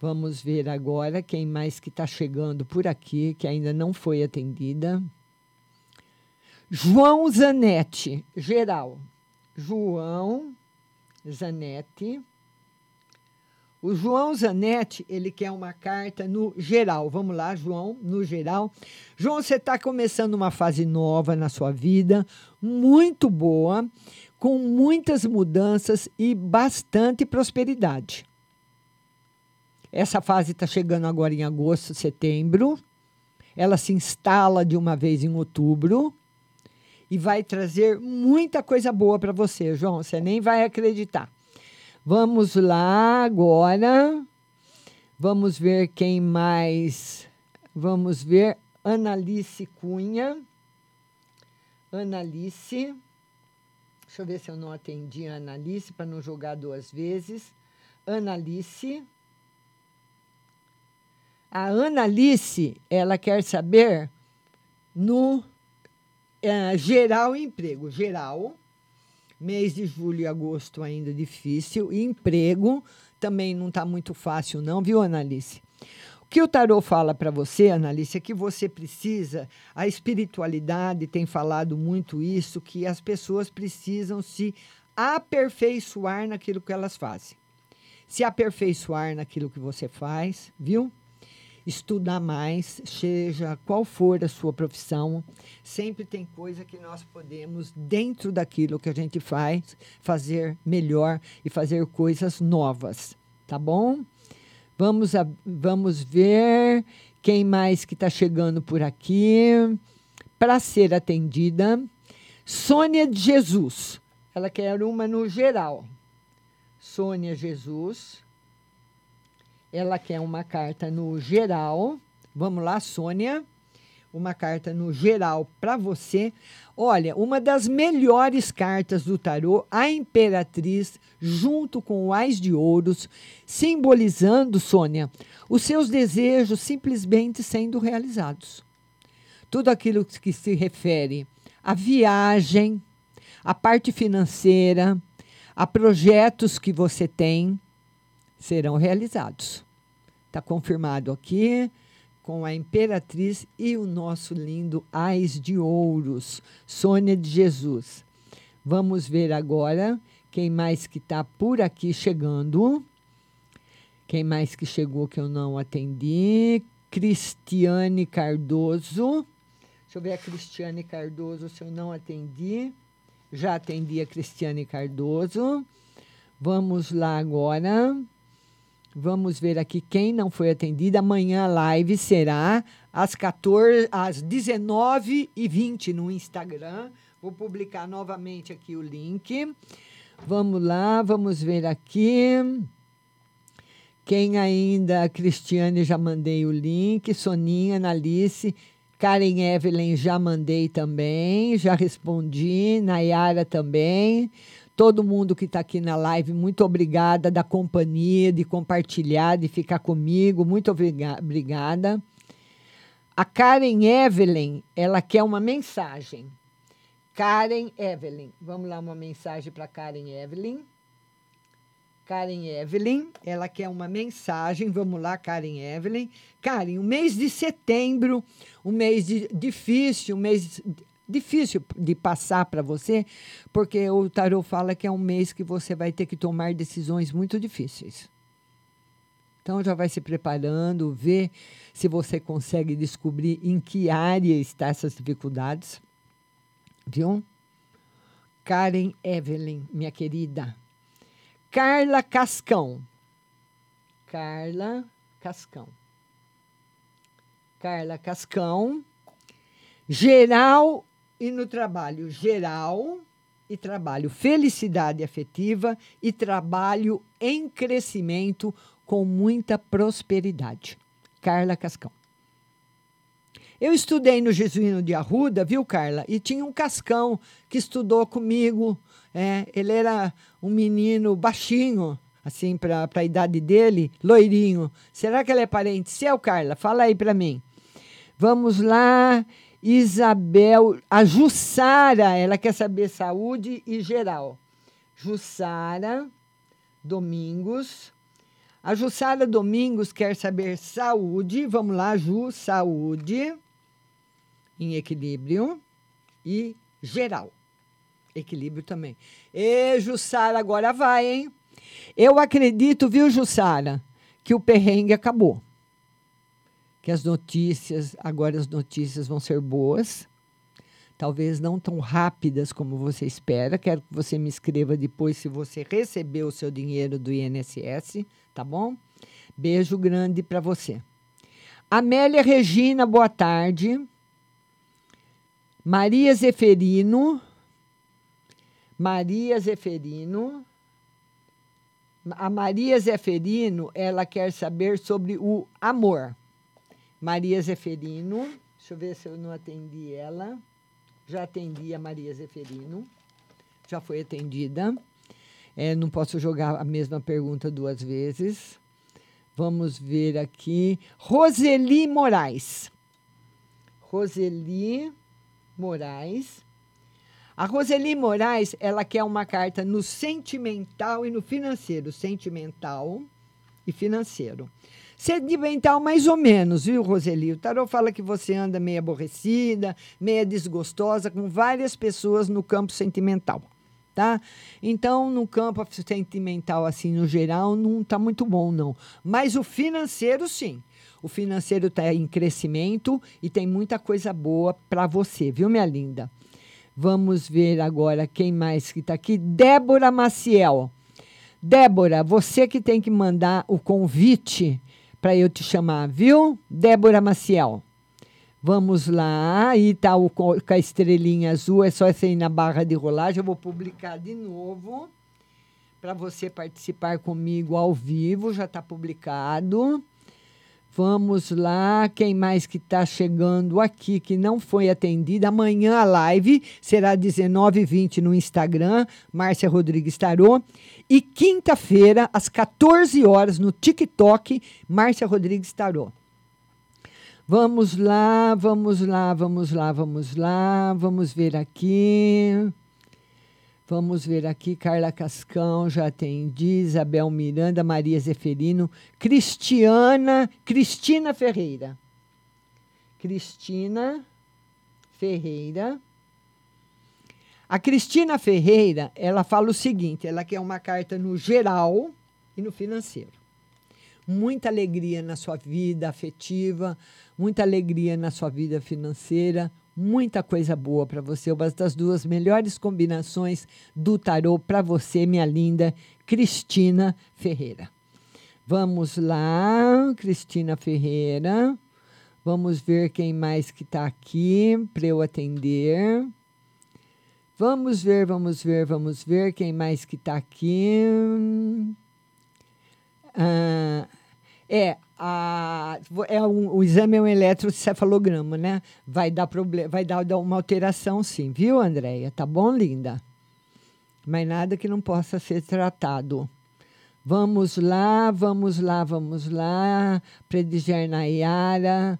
S7: Vamos ver agora quem mais que está chegando por aqui, que ainda não foi atendida. João Zanetti, geral. João Zanetti. O João Zanetti, ele quer uma carta no geral. Vamos lá, João, no geral. João, você está começando uma fase nova na sua vida, muito boa com muitas mudanças e bastante prosperidade. Essa fase está chegando agora em agosto, setembro. Ela se instala de uma vez em outubro e vai trazer muita coisa boa para você, João. Você nem vai acreditar. Vamos lá agora. Vamos ver quem mais. Vamos ver Analice Cunha. Analice. Deixa eu ver se eu não atendi a Analice para não jogar duas vezes. Analice. A Analice, ela quer saber no eh, geral emprego. Geral, mês de julho e agosto ainda difícil. Emprego também não está muito fácil, não, viu, Analice? Que o tarô fala para você, Analice, é que você precisa, a espiritualidade tem falado muito isso, que as pessoas precisam se aperfeiçoar naquilo que elas fazem. Se aperfeiçoar naquilo que você faz, viu? Estudar mais, seja qual for a sua profissão, sempre tem coisa que nós podemos, dentro daquilo que a gente faz, fazer melhor e fazer coisas novas, tá bom? Vamos, a, vamos ver quem mais que está chegando por aqui para ser atendida. Sônia de Jesus. Ela quer uma no geral. Sônia Jesus. Ela quer uma carta no geral. Vamos lá, Sônia. Uma carta no geral para você. Olha, uma das melhores cartas do tarô, a Imperatriz, junto com o Ás de Ouros, simbolizando, Sônia, os seus desejos simplesmente sendo realizados. Tudo aquilo que se refere à viagem, à parte financeira, a projetos que você tem, serão realizados. Está confirmado aqui com a Imperatriz e o nosso lindo Ais de Ouros, Sônia de Jesus. Vamos ver agora quem mais que está por aqui chegando. Quem mais que chegou que eu não atendi? Cristiane Cardoso. Deixa eu ver a Cristiane Cardoso se eu não atendi. Já atendi a Cristiane Cardoso. Vamos lá agora. Vamos ver aqui quem não foi atendida. Amanhã a live será às 14, às 19h20 no Instagram. Vou publicar novamente aqui o link. Vamos lá, vamos ver aqui. Quem ainda? Cristiane, já mandei o link. Soninha, Analice. Karen Evelyn, já mandei também. Já respondi. Nayara também. Todo mundo que está aqui na live, muito obrigada da companhia, de compartilhar, de ficar comigo. Muito obriga obrigada. A Karen Evelyn, ela quer uma mensagem. Karen Evelyn. Vamos lá, uma mensagem para Karen Evelyn. Karen Evelyn, ela quer uma mensagem. Vamos lá, Karen Evelyn. Karen, o mês de setembro, um mês de, difícil, um mês difícil de passar para você, porque o tarot fala que é um mês que você vai ter que tomar decisões muito difíceis. Então já vai se preparando, ver se você consegue descobrir em que área está essas dificuldades. Viu? Karen Evelyn, minha querida. Carla Cascão. Carla Cascão. Carla Cascão. Geral e no trabalho geral e trabalho felicidade afetiva e trabalho em crescimento com muita prosperidade. Carla Cascão. Eu estudei no Jesuíno de Arruda, viu, Carla? E tinha um Cascão que estudou comigo. É, ele era um menino baixinho, assim, para a idade dele, loirinho. Será que ele é parente seu, Carla? Fala aí para mim. Vamos lá. Isabel, a Jussara, ela quer saber saúde e geral. Jussara Domingos. A Jussara Domingos quer saber saúde. Vamos lá, Ju, saúde em equilíbrio e geral. Equilíbrio também. E Jussara, agora vai, hein? Eu acredito, viu, Jussara, que o perrengue acabou que as notícias, agora as notícias vão ser boas, talvez não tão rápidas como você espera. Quero que você me escreva depois se você recebeu o seu dinheiro do INSS, tá bom? Beijo grande para você. Amélia Regina, boa tarde. Maria Zeferino. Maria Zeferino. A Maria Zeferino, ela quer saber sobre o amor. Maria Zeferino. Deixa eu ver se eu não atendi ela. Já atendi a Maria Zeferino. Já foi atendida. É, não posso jogar a mesma pergunta duas vezes. Vamos ver aqui. Roseli Moraes. Roseli Moraes. A Roseli Moraes, ela quer uma carta no sentimental e no financeiro. Sentimental e financeiro. Sentimental, mais ou menos, viu, Roseli? O tarot fala que você anda meio aborrecida, meio desgostosa com várias pessoas no campo sentimental, tá? Então, no campo sentimental, assim, no geral, não tá muito bom, não. Mas o financeiro, sim. O financeiro está em crescimento e tem muita coisa boa para você, viu, minha linda? Vamos ver agora quem mais que está aqui. Débora Maciel. Débora, você que tem que mandar o convite para eu te chamar, viu? Débora Maciel. Vamos lá, aí tá o com a estrelinha azul, é só essa aí na barra de rolagem. Eu vou publicar de novo para você participar comigo ao vivo, já está publicado. Vamos lá, quem mais que está chegando aqui que não foi atendida? Amanhã a live será 19h20 no Instagram, Márcia Rodrigues Tarô. E quinta-feira, às 14 horas, no TikTok, Márcia Rodrigues Tarô. Vamos lá, vamos lá, vamos lá, vamos lá, vamos ver aqui. Vamos ver aqui, Carla Cascão, já atendi, Isabel Miranda, Maria Zeferino, Cristiana, Cristina Ferreira. Cristina Ferreira. A Cristina Ferreira, ela fala o seguinte, ela quer uma carta no geral e no financeiro. Muita alegria na sua vida afetiva, muita alegria na sua vida financeira, muita coisa boa para você. Uma das duas melhores combinações do tarô para você, minha linda Cristina Ferreira. Vamos lá, Cristina Ferreira. Vamos ver quem mais que está aqui para eu atender. Vamos ver, vamos ver, vamos ver quem mais que está aqui. Ah, é, a, é um, o exame é um eletrocefalograma, né? Vai dar problema, vai dar, dar uma alteração, sim, viu, Andréia? Tá bom, linda? Mas nada que não possa ser tratado. Vamos lá, vamos lá, vamos lá. Prediger Nayara,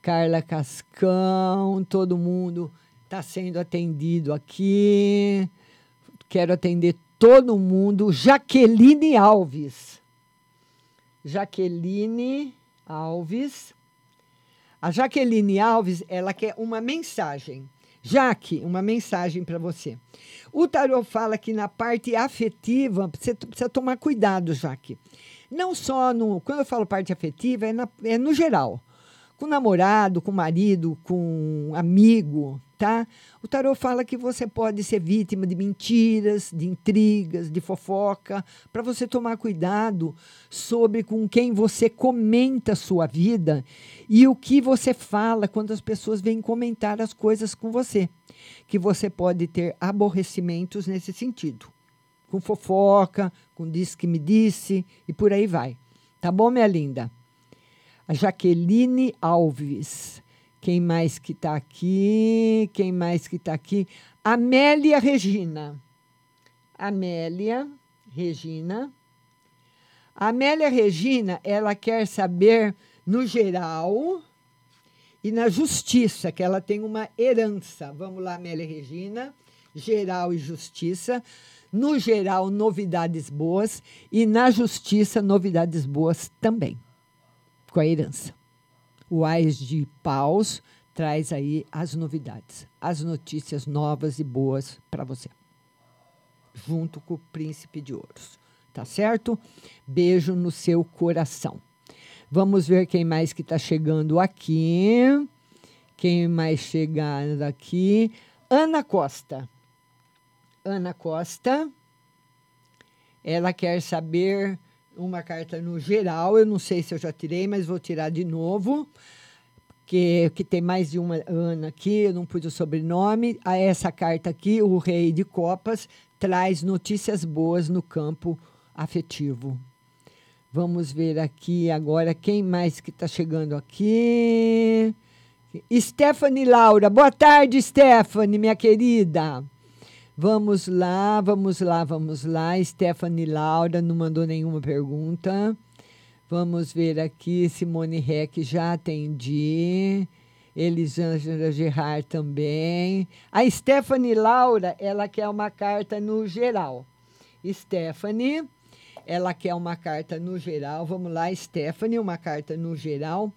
S7: Carla Cascão, todo mundo está sendo atendido aqui. Quero atender todo mundo. Jaqueline Alves. Jaqueline Alves. A Jaqueline Alves, ela quer uma mensagem. Jaque, uma mensagem para você. O tarot fala que na parte afetiva, você precisa tomar cuidado, Jaque. Não só no. Quando eu falo parte afetiva, é, na, é no geral. Com namorado, com marido, com amigo, tá? O tarô fala que você pode ser vítima de mentiras, de intrigas, de fofoca, para você tomar cuidado sobre com quem você comenta a sua vida e o que você fala quando as pessoas vêm comentar as coisas com você, que você pode ter aborrecimentos nesse sentido. Com fofoca, com diz que me disse e por aí vai. Tá bom, minha linda? A Jaqueline Alves. Quem mais que está aqui? Quem mais que está aqui? Amélia Regina. Amélia Regina. Amélia Regina, ela quer saber no geral e na justiça, que ela tem uma herança. Vamos lá, Amélia Regina. Geral e justiça. No geral, novidades boas e na justiça, novidades boas também com a herança. O Ais de Paus traz aí as novidades, as notícias novas e boas para você. Junto com o Príncipe de Ouros. Tá certo? Beijo no seu coração. Vamos ver quem mais que está chegando aqui. Quem mais chegando aqui? Ana Costa. Ana Costa. Ela quer saber uma carta no geral. Eu não sei se eu já tirei, mas vou tirar de novo. Que, que tem mais de uma Ana aqui, eu não pus o sobrenome. A essa carta aqui, o Rei de Copas, traz notícias boas no campo afetivo. Vamos ver aqui agora quem mais que está chegando aqui. Stephanie Laura. Boa tarde, Stephanie, minha querida. Vamos lá, vamos lá, vamos lá. Stephanie Laura não mandou nenhuma pergunta. Vamos ver aqui, Simone Reck já atendi. Elisângela Gerard também. A Stephanie Laura, ela quer uma carta no geral. Stephanie, ela quer uma carta no geral. Vamos lá, Stephanie, uma carta no geral.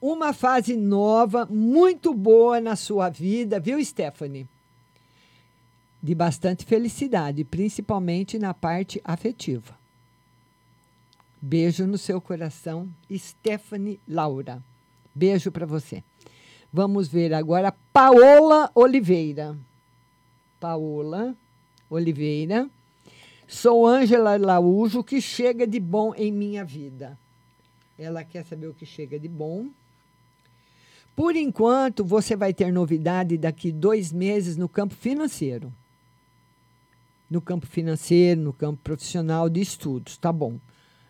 S7: Uma fase nova, muito boa na sua vida, viu, Stephanie? De bastante felicidade, principalmente na parte afetiva. Beijo no seu coração, Stephanie Laura. Beijo para você. Vamos ver agora Paola Oliveira. Paola Oliveira. Sou Ângela Laújo, que chega de bom em minha vida. Ela quer saber o que chega de bom. Por enquanto, você vai ter novidade daqui dois meses no campo financeiro. No campo financeiro, no campo profissional de estudos, tá bom.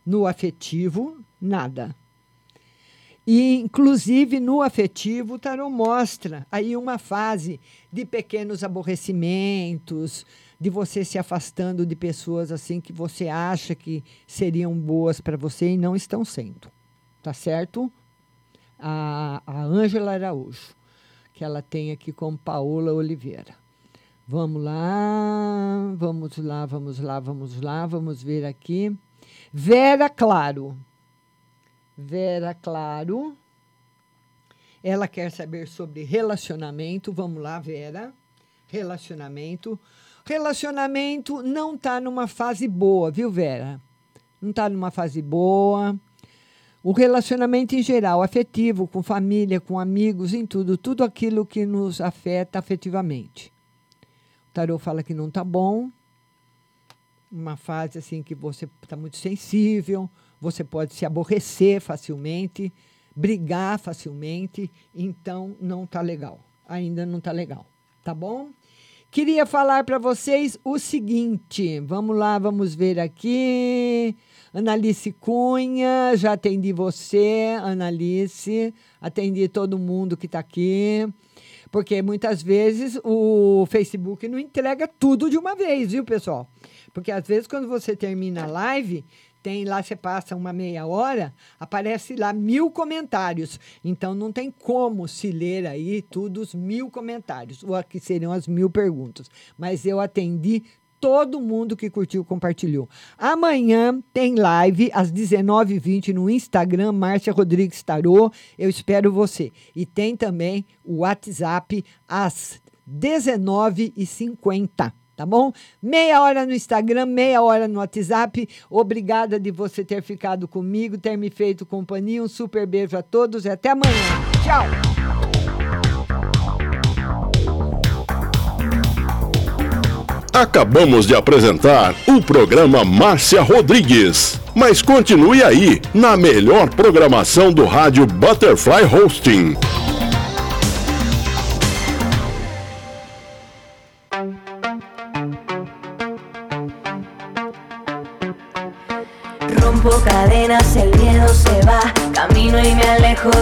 S7: No afetivo, nada. E, inclusive, no afetivo, o mostra aí uma fase de pequenos aborrecimentos, de você se afastando de pessoas assim que você acha que seriam boas para você e não estão sendo. Tá certo? A Ângela Araújo, que ela tem aqui com Paola Oliveira. Vamos lá, vamos lá, vamos lá, vamos lá, vamos ver aqui. Vera Claro. Vera Claro. Ela quer saber sobre relacionamento. Vamos lá, Vera. Relacionamento. Relacionamento não está numa fase boa, viu, Vera? Não está numa fase boa. O relacionamento em geral, afetivo, com família, com amigos, em tudo, tudo aquilo que nos afeta afetivamente. Tarô fala que não está bom. Uma fase assim que você está muito sensível, você pode se aborrecer facilmente, brigar facilmente, então não está legal. Ainda não está legal, tá bom? Queria falar para vocês o seguinte, vamos lá, vamos ver aqui. Analice Cunha, já atendi você, Analice, atendi todo mundo que está aqui, porque muitas vezes o Facebook não entrega tudo de uma vez, viu, pessoal? Porque às vezes quando você termina a live, tem lá, você passa uma meia hora, aparece lá mil comentários. Então não tem como se ler aí tudo os mil comentários, ou aqui seriam as mil perguntas. Mas eu atendi todo mundo que curtiu compartilhou. Amanhã tem live às 19h20 no Instagram, Márcia Rodrigues Tarô. Eu espero você. E tem também o WhatsApp às 19h50 tá bom? Meia hora no Instagram, meia hora no WhatsApp. Obrigada de você ter ficado comigo, ter me feito companhia. Um super beijo a todos e até amanhã. Tchau!
S2: Acabamos de apresentar o programa Márcia Rodrigues. Mas continue aí, na melhor programação do rádio Butterfly Hosting.
S1: Rompo cadenas, el miedo se va, camino y me alejo de